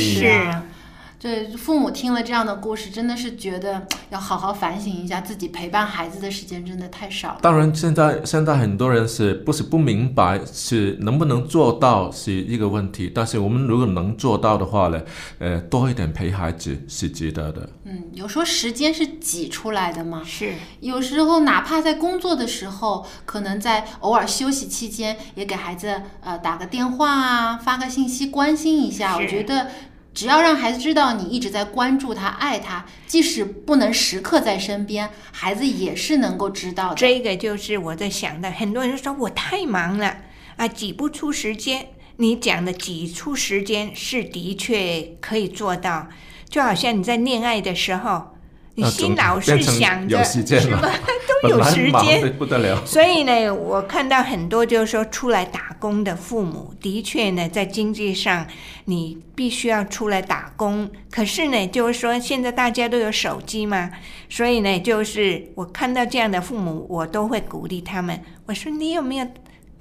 Speaker 1: 事啊。对，父母听了这样的故事，真的是觉得要好好反省一下，自己陪伴孩子的时间真的太少了。
Speaker 3: 当然，现在现在很多人是不是不明白是能不能做到是一个问题，但是我们如果能做到的话呢，呃，多一点陪孩子是值得的。
Speaker 1: 嗯，有时候时间是挤出来的嘛？
Speaker 2: 是，
Speaker 1: 有时候哪怕在工作的时候，可能在偶尔休息期间，也给孩子呃打个电话啊，发个信息关心一下。
Speaker 2: 是
Speaker 1: 我觉得。只要让孩子知道你一直在关注他、爱他，即使不能时刻在身边，孩子也是能够知道的。
Speaker 2: 这个就是我在想的。很多人说我太忙了啊，挤不出时间。你讲的挤出时间是的确可以做到，就好像你在恋爱的时候，心老是想着
Speaker 3: 有时间了
Speaker 2: 是吧？都有时间
Speaker 3: 不得了。
Speaker 2: 所以呢，我看到很多就是说出来打工的父母，的确呢，在经济上你必须要出来打工。可是呢，就是说现在大家都有手机嘛，所以呢，就是我看到这样的父母，我都会鼓励他们。我说你有没有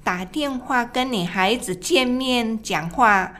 Speaker 2: 打电话跟你孩子见面讲话？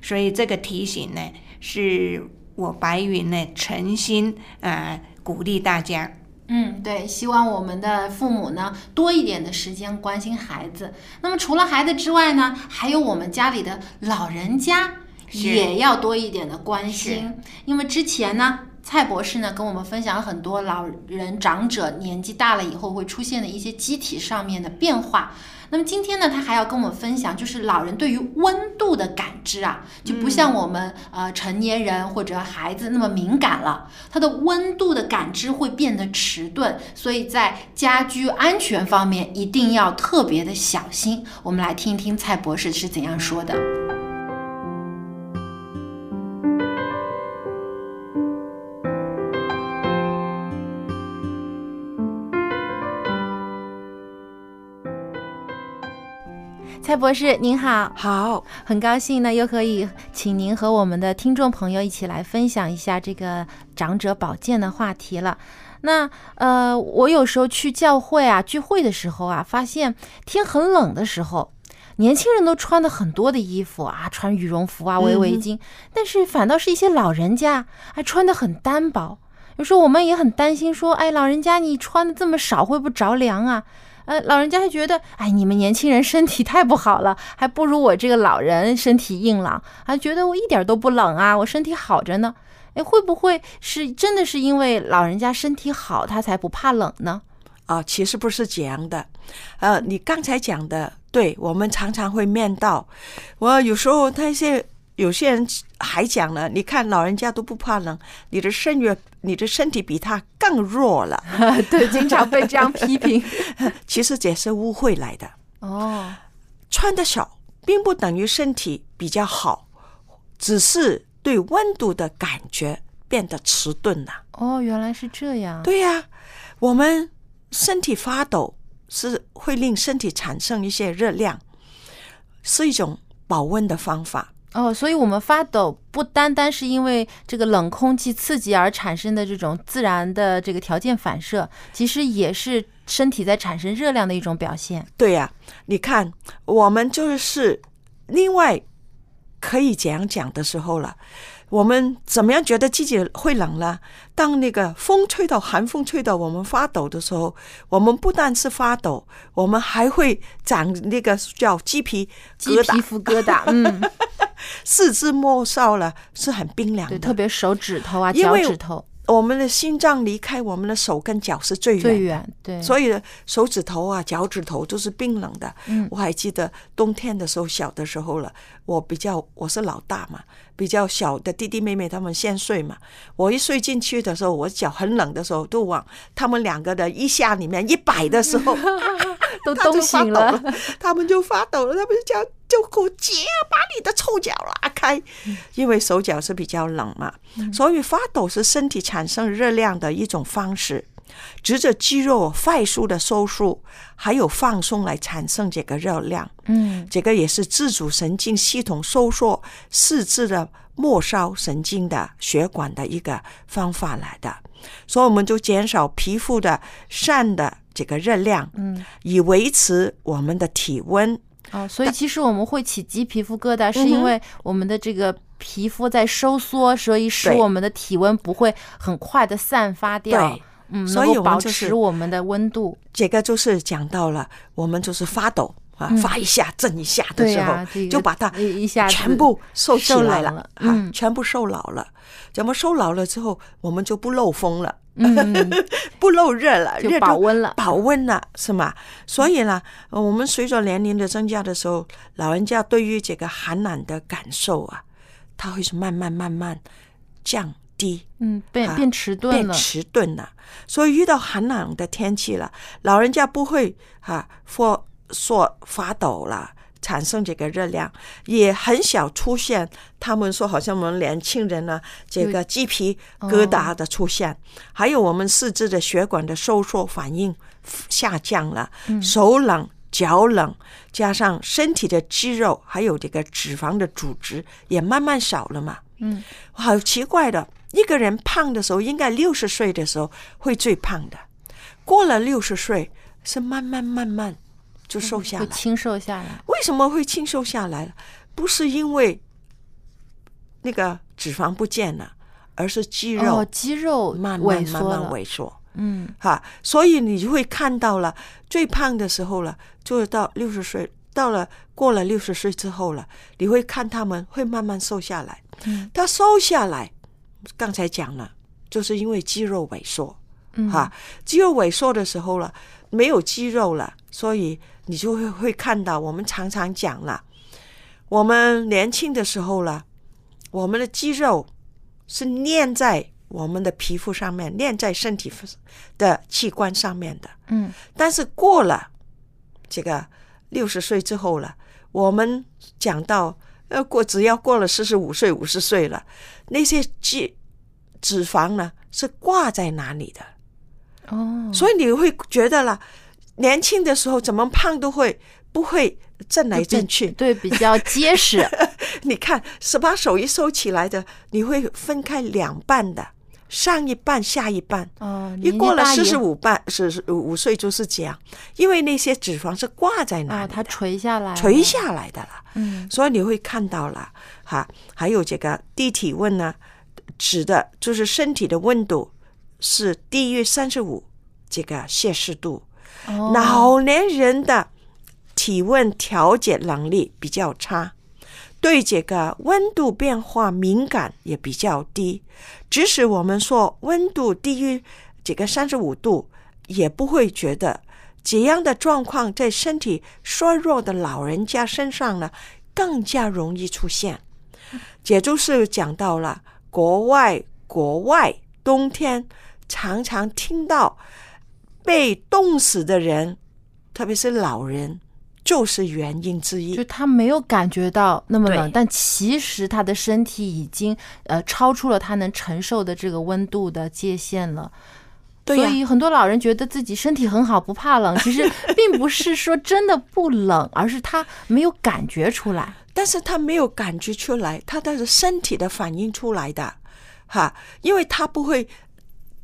Speaker 2: 所以这个提醒呢，是我白云呢诚心啊、呃鼓励大家。
Speaker 1: 嗯，对，希望我们的父母呢多一点的时间关心孩子。那么除了孩子之外呢，还有我们家里的老人家也要多一点的关心，因为之前呢。蔡博士呢跟我们分享了很多老人长者年纪大了以后会出现的一些机体上面的变化。那么今天呢，他还要跟我们分享，就是老人对于温度的感知啊，就不像我们、呃成年人或者孩子那么敏感了，他的温度的感知会变得迟钝，所以在家居安全方面一定要特别的小心。我们来听一听蔡博士是怎样说的。蔡博士您好，
Speaker 7: 好，
Speaker 1: 很高兴呢，又可以请您和我们的听众朋友一起来分享一下这个长者保健的话题了。那呃，我有时候去教会啊聚会的时候啊，发现天很冷的时候，年轻人都穿的很多的衣服啊，穿羽绒服啊，围围巾，但是反倒是一些老人家还穿的很单薄。有时候我们也很担心，说，哎，老人家你穿的这么少，会不会着凉啊？呃，老人家还觉得，哎，你们年轻人身体太不好了，还不如我这个老人身体硬朗，还觉得我一点都不冷啊，我身体好着呢。哎，会不会是真的是因为老人家身体好，他才不怕冷呢？
Speaker 7: 啊，其实不是这样的。呃，你刚才讲的，对我们常常会面到。我有时候那些有些人还讲了，你看老人家都不怕冷，你的身越你的身体比他更弱了。
Speaker 1: 对，经常被这样批评。
Speaker 7: 其实这是误会来的。
Speaker 1: 哦，
Speaker 7: 穿的少并不等于身体比较好，只是对温度的感觉变得迟钝了。
Speaker 1: 哦，原来是这样。
Speaker 7: 对呀、我们身体发抖是会令身体产生一些热量，是一种保温的方法。
Speaker 1: 哦，所以我们发抖不单单是因为这个冷空气刺激而产生的这种自然的这个条件反射，其实也是身体在产生热量的一种表现。
Speaker 7: 对呀、你看，我们就是另外可以讲讲的时候了。我们怎么样觉得自己会冷了？当那个风吹到寒风吹到我们发抖的时候，我们不但是发抖，我们还会长那个叫鸡皮
Speaker 1: 鸡
Speaker 7: 疙瘩。
Speaker 1: 皮肤疙瘩，嗯，
Speaker 7: 四肢末梢了是很冰凉，的，
Speaker 1: 特别手指头啊、脚趾头。
Speaker 7: 我们的心脏离开我们的手跟脚是最远
Speaker 1: 最远，对，
Speaker 7: 所以手指头啊、脚趾头都是冰冷的。
Speaker 1: 嗯。
Speaker 7: 我还记得冬天的时候，小的时候了，我比较我是老大嘛，比较小的弟弟妹妹他们先睡嘛。我一睡进去的时候，我脚很冷的时候，都往他们两个的衣下里面一摆的时候，
Speaker 1: 都
Speaker 7: 他就
Speaker 1: 冻醒了。
Speaker 7: 他们就发抖了，他们就叫就给我姐把你的臭脚拉开，因为手脚是比较冷嘛，所以发抖是身体产生热量的一种方式。藉着肌肉快速的收缩，还有放松来产生这个热量。
Speaker 1: 嗯，
Speaker 7: 这个也是自主神经系统收缩四肢的末梢神经的血管的一个方法来的。所以我们就减少皮肤的散的这个热量，
Speaker 1: 嗯，
Speaker 7: 以维持我们的体温。
Speaker 1: 哦，所以其实我们会起鸡皮肤疙瘩，是因为我们的这个皮肤在收缩，所以使我们的体温不会很快的散发掉
Speaker 7: 对，
Speaker 1: 嗯，
Speaker 7: 所以
Speaker 1: 保持我们的温度。
Speaker 7: 这个就是讲到了，我们就是发抖啊，
Speaker 1: 嗯
Speaker 7: 发一下震一下的时候，就把它
Speaker 1: 一一下
Speaker 7: 全部收起来了，
Speaker 1: 冷了
Speaker 7: 哈、
Speaker 1: 嗯
Speaker 7: 全部收老了。怎么收老了之后，我们就不漏风了，
Speaker 1: 嗯，
Speaker 7: 不漏热了，
Speaker 1: 就
Speaker 7: 热
Speaker 1: 保温了
Speaker 7: 保温了，是吗？所以呢，呃我们随着年龄的增加的时候，老人家对于这个寒冷的感受啊，他会是慢慢慢慢降低。
Speaker 1: 嗯，变
Speaker 7: 啊
Speaker 1: 变迟钝
Speaker 7: 变
Speaker 1: 了。
Speaker 7: 迟钝了。所以遇到寒冷的天气了，老人家不会啊说说发抖了。产生这个热量，也很少出现。他们说，好像我们年轻人呢，这个鸡皮疙瘩的出现，还有我们四肢的血管的收缩反应下降了，手冷、脚冷，加上身体的肌肉还有这个脂肪的组织也慢慢少了嘛。
Speaker 1: 嗯，
Speaker 7: 好奇怪的，一个人胖的时候，应该六十岁的时候会最胖的，过了六十岁是慢慢慢慢就瘦下来。
Speaker 1: 会轻瘦下来。
Speaker 7: 为什么会轻瘦下来？不是因为那个脂肪不见了，而是肌肉
Speaker 1: 哦，肌肉
Speaker 7: 慢慢慢慢。萎缩。
Speaker 1: 嗯，
Speaker 7: 哈，所以你就会看到了最胖的时候了，就是到六十岁，到了过了六十岁之后了，你会看他们会慢慢瘦下来。
Speaker 1: 嗯，
Speaker 7: 他瘦下来，刚才讲了，就是因为肌肉萎缩。
Speaker 1: 嗯
Speaker 7: 哈，肌肉萎缩的时候了，没有肌肉了，所以你就会会看到，我们常常讲了，我们年轻的时候了，我们的肌肉是粘在我们的皮肤上面，粘在身体的器官上面的。
Speaker 1: 嗯，
Speaker 7: 但是过了这个六十岁之后了，我们讲到呃过只要过了四十五岁、五十岁了，那些脂脂肪呢是挂在哪里的？
Speaker 1: 哦，
Speaker 7: 所以你会觉得啦，年轻的时候怎么胖都会不会震来震去。
Speaker 1: 对，比较结实。
Speaker 7: 你看，是把手一收起来的，你会分开两半的，上一半下一半。
Speaker 1: 哦，
Speaker 7: 一过了四十五半十五岁就是这样，因为那些脂肪是挂在那
Speaker 1: 它垂下来，
Speaker 7: 垂下来的了。
Speaker 1: 嗯，
Speaker 7: 所以你会看到了哈，还有这个低体温呢，指的就是身体的温度是低于三十五这个摄氏度。
Speaker 1: 哦。
Speaker 7: 老年人的体温调节能力比较差，对这个温度变化敏感也比较低。即使我们说温度低于这个三十五度，也不会觉得这样的状况在身体衰弱的老人家身上呢更加容易出现。也就是讲到了国外，国外冬天常常听到被冻死的人，特别是老人，就是原因之一
Speaker 1: 就。他没有感觉到那么冷，但其实他的身体已经呃超出了他能承受的这个温度的界限了。
Speaker 7: 对呀
Speaker 1: 所以很多老人觉得自己身体很好，不怕冷，其实并不是说真的不冷，而是他没有感觉出来。
Speaker 7: 但是他没有感觉出来，他的身体的反应出来的，哈，因为他不会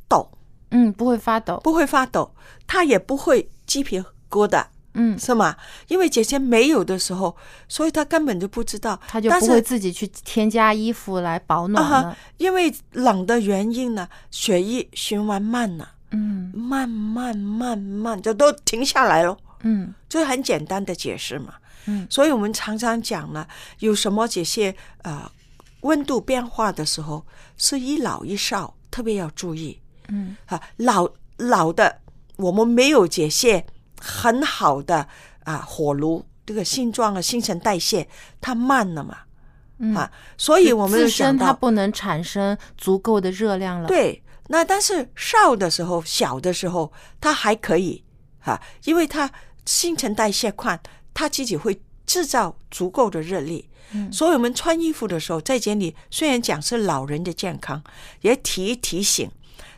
Speaker 7: 抖，
Speaker 1: 嗯，不会发抖。
Speaker 7: 不会发抖，他也不会鸡皮疙瘩，
Speaker 1: 嗯，
Speaker 7: 是吗？因为姐姐没有的时候，所以他根本就不知道，
Speaker 1: 他就不会自己去添加衣服来保暖
Speaker 7: 因为冷的原因呢，血液循环慢了，
Speaker 1: 嗯
Speaker 7: 慢慢慢慢就都停下来了。
Speaker 1: 嗯
Speaker 7: 这很简单的解释嘛。
Speaker 1: 嗯
Speaker 7: 所以我们常常讲呢，有什么这些呃温度变化的时候，是一老一少特别要注意
Speaker 1: 嗯
Speaker 7: 啊。老老的我们没有这些很好的啊火炉，这个性状啊新陈代谢它慢了嘛
Speaker 1: 嗯
Speaker 7: 啊，所以我们就
Speaker 1: 自身它不能产生足够的热量了。，
Speaker 7: 对，那但是少的时候、小的时候，它还可以哈、因为它新陈代谢快，它自己会制造足够的热力。
Speaker 1: 嗯
Speaker 7: 所以我们穿衣服的时候，在这里虽然讲是老人的健康，也提提醒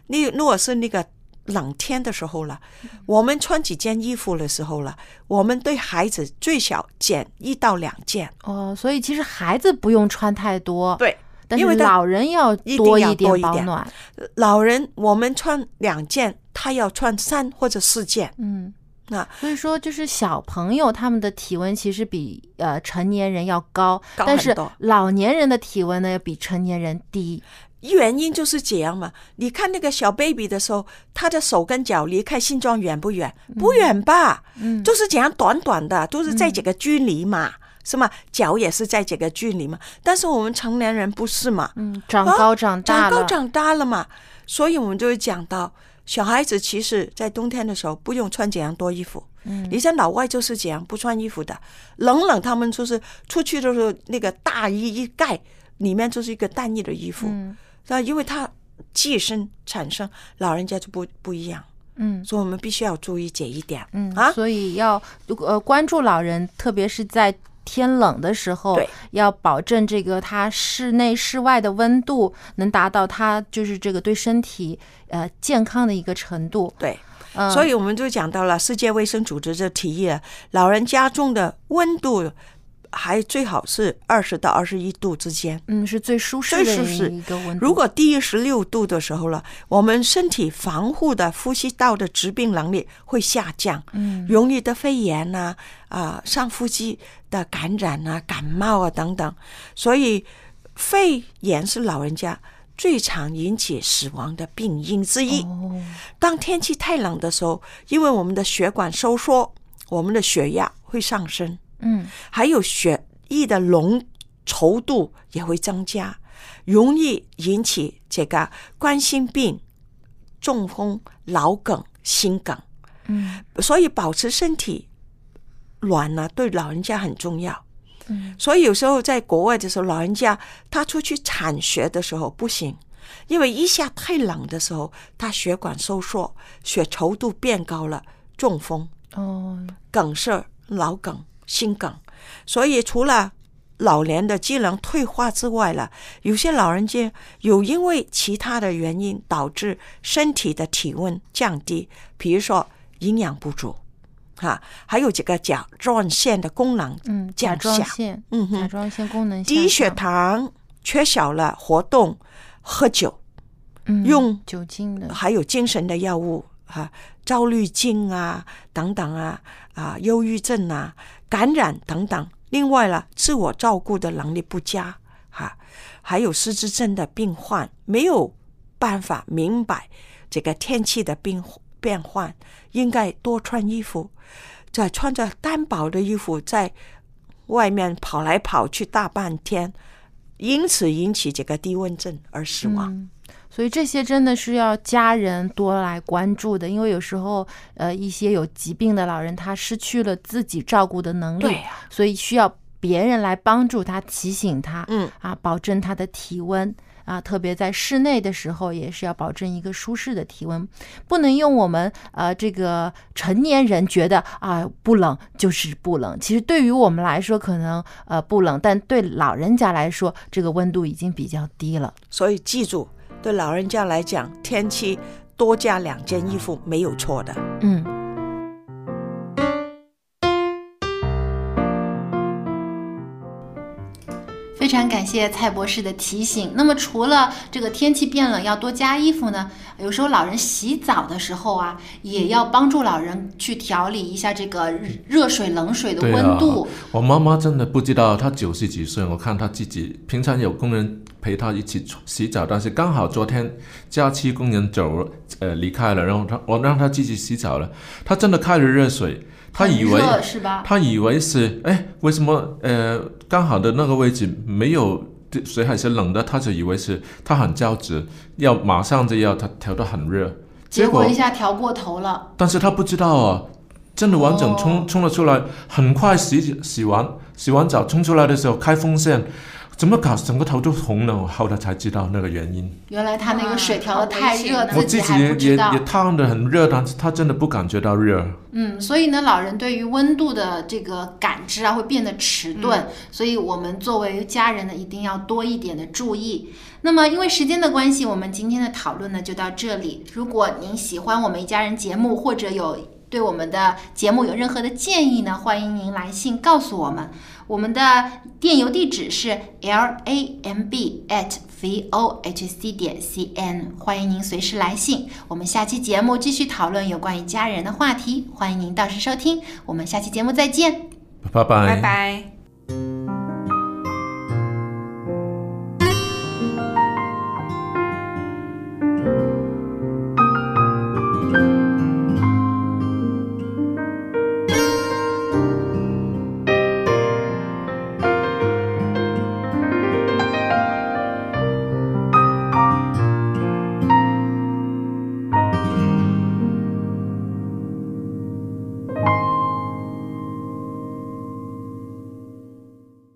Speaker 7: 你，如果是那个冷天的时候了，我们穿几件衣服的时候了，我们对孩子最少减一到两件。
Speaker 1: 哦，所以其实孩子不用穿太多，
Speaker 7: 对，
Speaker 1: 但是
Speaker 7: 因为
Speaker 1: 老人要多一点保暖。
Speaker 7: 老人我们穿两件，他要穿三或者四件。
Speaker 1: 嗯，
Speaker 7: 那
Speaker 1: 所以说就是小朋友他们的体温其实比呃成年人要高，
Speaker 7: 高
Speaker 1: 但是老年人的体温呢要比成年人低。
Speaker 7: 原因就是这样嘛。你看那个小 baby 的时候，他的手跟脚离开心脏远不远？不远吧？
Speaker 1: 嗯
Speaker 7: 就是这样短短的，都是在这个距离嘛，是吗？脚也是在这个距离嘛。但是我们成年人不是嘛？
Speaker 1: 嗯，长
Speaker 7: 啊
Speaker 1: 高长大了，
Speaker 7: 长高长大了嘛，所以我们就会讲到，小孩子其实在冬天的时候不用穿这样多衣服。
Speaker 1: 嗯
Speaker 7: 你在老外就是这样不穿衣服的，冷冷他们就是出去的时候那个大衣一盖，里面就是一个单一的衣服。
Speaker 1: 嗯
Speaker 7: 那因为他寄生产生，老人家就不不一样，
Speaker 1: 嗯
Speaker 7: 所以我们必须要注意这一点。
Speaker 1: 嗯
Speaker 7: 啊，
Speaker 1: 所以要呃关注老人，特别是在天冷的时候
Speaker 7: 对，
Speaker 1: 要保证这个它室内室外的温度能达到它就是这个对身体呃健康的一个程度。
Speaker 7: 对，
Speaker 1: 嗯，
Speaker 7: 所以我们就讲到了世界卫生组织就提议了，老人家中的温度还最好是二十到二十一度之间。
Speaker 1: 嗯是最舒适的
Speaker 7: 最舒适
Speaker 1: 一个温度。
Speaker 7: 如果低于十六度的时候了，我们身体防护的呼吸道的疾病能力会下降，
Speaker 1: 嗯
Speaker 7: 容易得肺炎呐、啊，上呼吸的感染啊、感冒啊等等。所以肺炎是老人家最常引起死亡的病因之一。
Speaker 1: 哦
Speaker 7: 当天气太冷的时候，因为我们的血管收缩，我们的血压会上升，
Speaker 1: 嗯。
Speaker 7: 还有血液的浓稠度也会增加，容易引起这个冠心病、中风、脑梗、心梗。
Speaker 1: 嗯。
Speaker 7: 所以保持身体暖呢，对老人家很重要。
Speaker 1: 嗯。
Speaker 7: 所以有时候在国外的时候，老人家他出去铲雪的时候不行，因为一下太冷的时候，他血管收缩，血稠度变高了，中风、
Speaker 1: 哦。
Speaker 7: 梗塞、脑梗、心梗。所以除了老年的机能退化之外了，有些老人家有因为其他的原因导致身体的体温降低，比如说营养不足，哈，还有几个甲状腺的功能
Speaker 1: 嗯甲，状腺
Speaker 7: 嗯
Speaker 1: 甲状腺功能
Speaker 7: 低血糖，缺少了活动，喝酒，
Speaker 1: 嗯
Speaker 7: 用
Speaker 1: 酒精的
Speaker 7: 还有精神的药物啊，焦虑症啊等等啊啊，忧郁症啊，感染等等。另外了，自我照顾的能力不佳哈、还有失智症的病患没有办法明白这个天气的变变换，应该多穿衣服。在穿着单薄的衣服在外面跑来跑去大半天，因此引起这个低温症而死亡。
Speaker 1: 所以这些真的是要家人多来关注的，因为有时候，呃，一些有疾病的老人他失去了自己照顾的能力，所以需要别人来帮助他，提醒他，
Speaker 7: 嗯
Speaker 1: 啊，保证他的体温。啊，特别在室内的时候，也是要保证一个舒适的体温，不能用我们呃这个成年人觉得啊不冷就是不冷。其实对于我们来说，可能呃不冷，但对老人家来说，这个温度已经比较低了。
Speaker 7: 所以记住，对老人家来讲，天气多加两件衣服没有错的。
Speaker 1: 嗯。非常感谢蔡博士的提醒。那么，除了这个天气变冷要多加衣服呢，有时候老人洗澡的时候啊，也要帮助老人去调理一下这个热水、冷水的温度。
Speaker 3: 啊，我妈妈真的不知道，她九十几岁，我看她自己平常有工人陪他一起洗澡，但是刚好昨天假期工人走了，呃离开了，然后他我让他自己洗澡了，他真的开了热水，他以为
Speaker 1: 是吧？
Speaker 3: 他以为是哎为什么呃刚好的那个位置没有水还是冷的，他就以为是他很着急，要马上就要他调得很热，
Speaker 1: 结果一下调过头了。
Speaker 3: 但是他不知道啊，真的完整
Speaker 1: 哦
Speaker 3: 冲冲了出来，很快洗洗完洗完澡冲出来的时候开风扇，怎么搞整个头都红了？我后来才知道那个原因。
Speaker 1: 原来他那个水调的太热，
Speaker 3: 我自己
Speaker 1: 还
Speaker 3: 也也也。烫的很热，但是他真的不感觉到热。
Speaker 1: 嗯，所以呢，老人对于温度的这个感知啊，会变得迟钝，所以我们作为家人呢，一定要多一点的注意。那么，因为时间的关系，我们今天的讨论呢就到这里。如果您喜欢我们一家人节目，或者有对我们的节目有任何的建议呢，欢迎您来信告诉我们。我们的电邮地址是 l a m b at v o h c 点 c n，欢迎您随时来信。我们下期节目继续讨论有关于家人的话题，欢迎您到时收听。我们下期节目再见。
Speaker 3: 拜拜。
Speaker 2: 拜拜。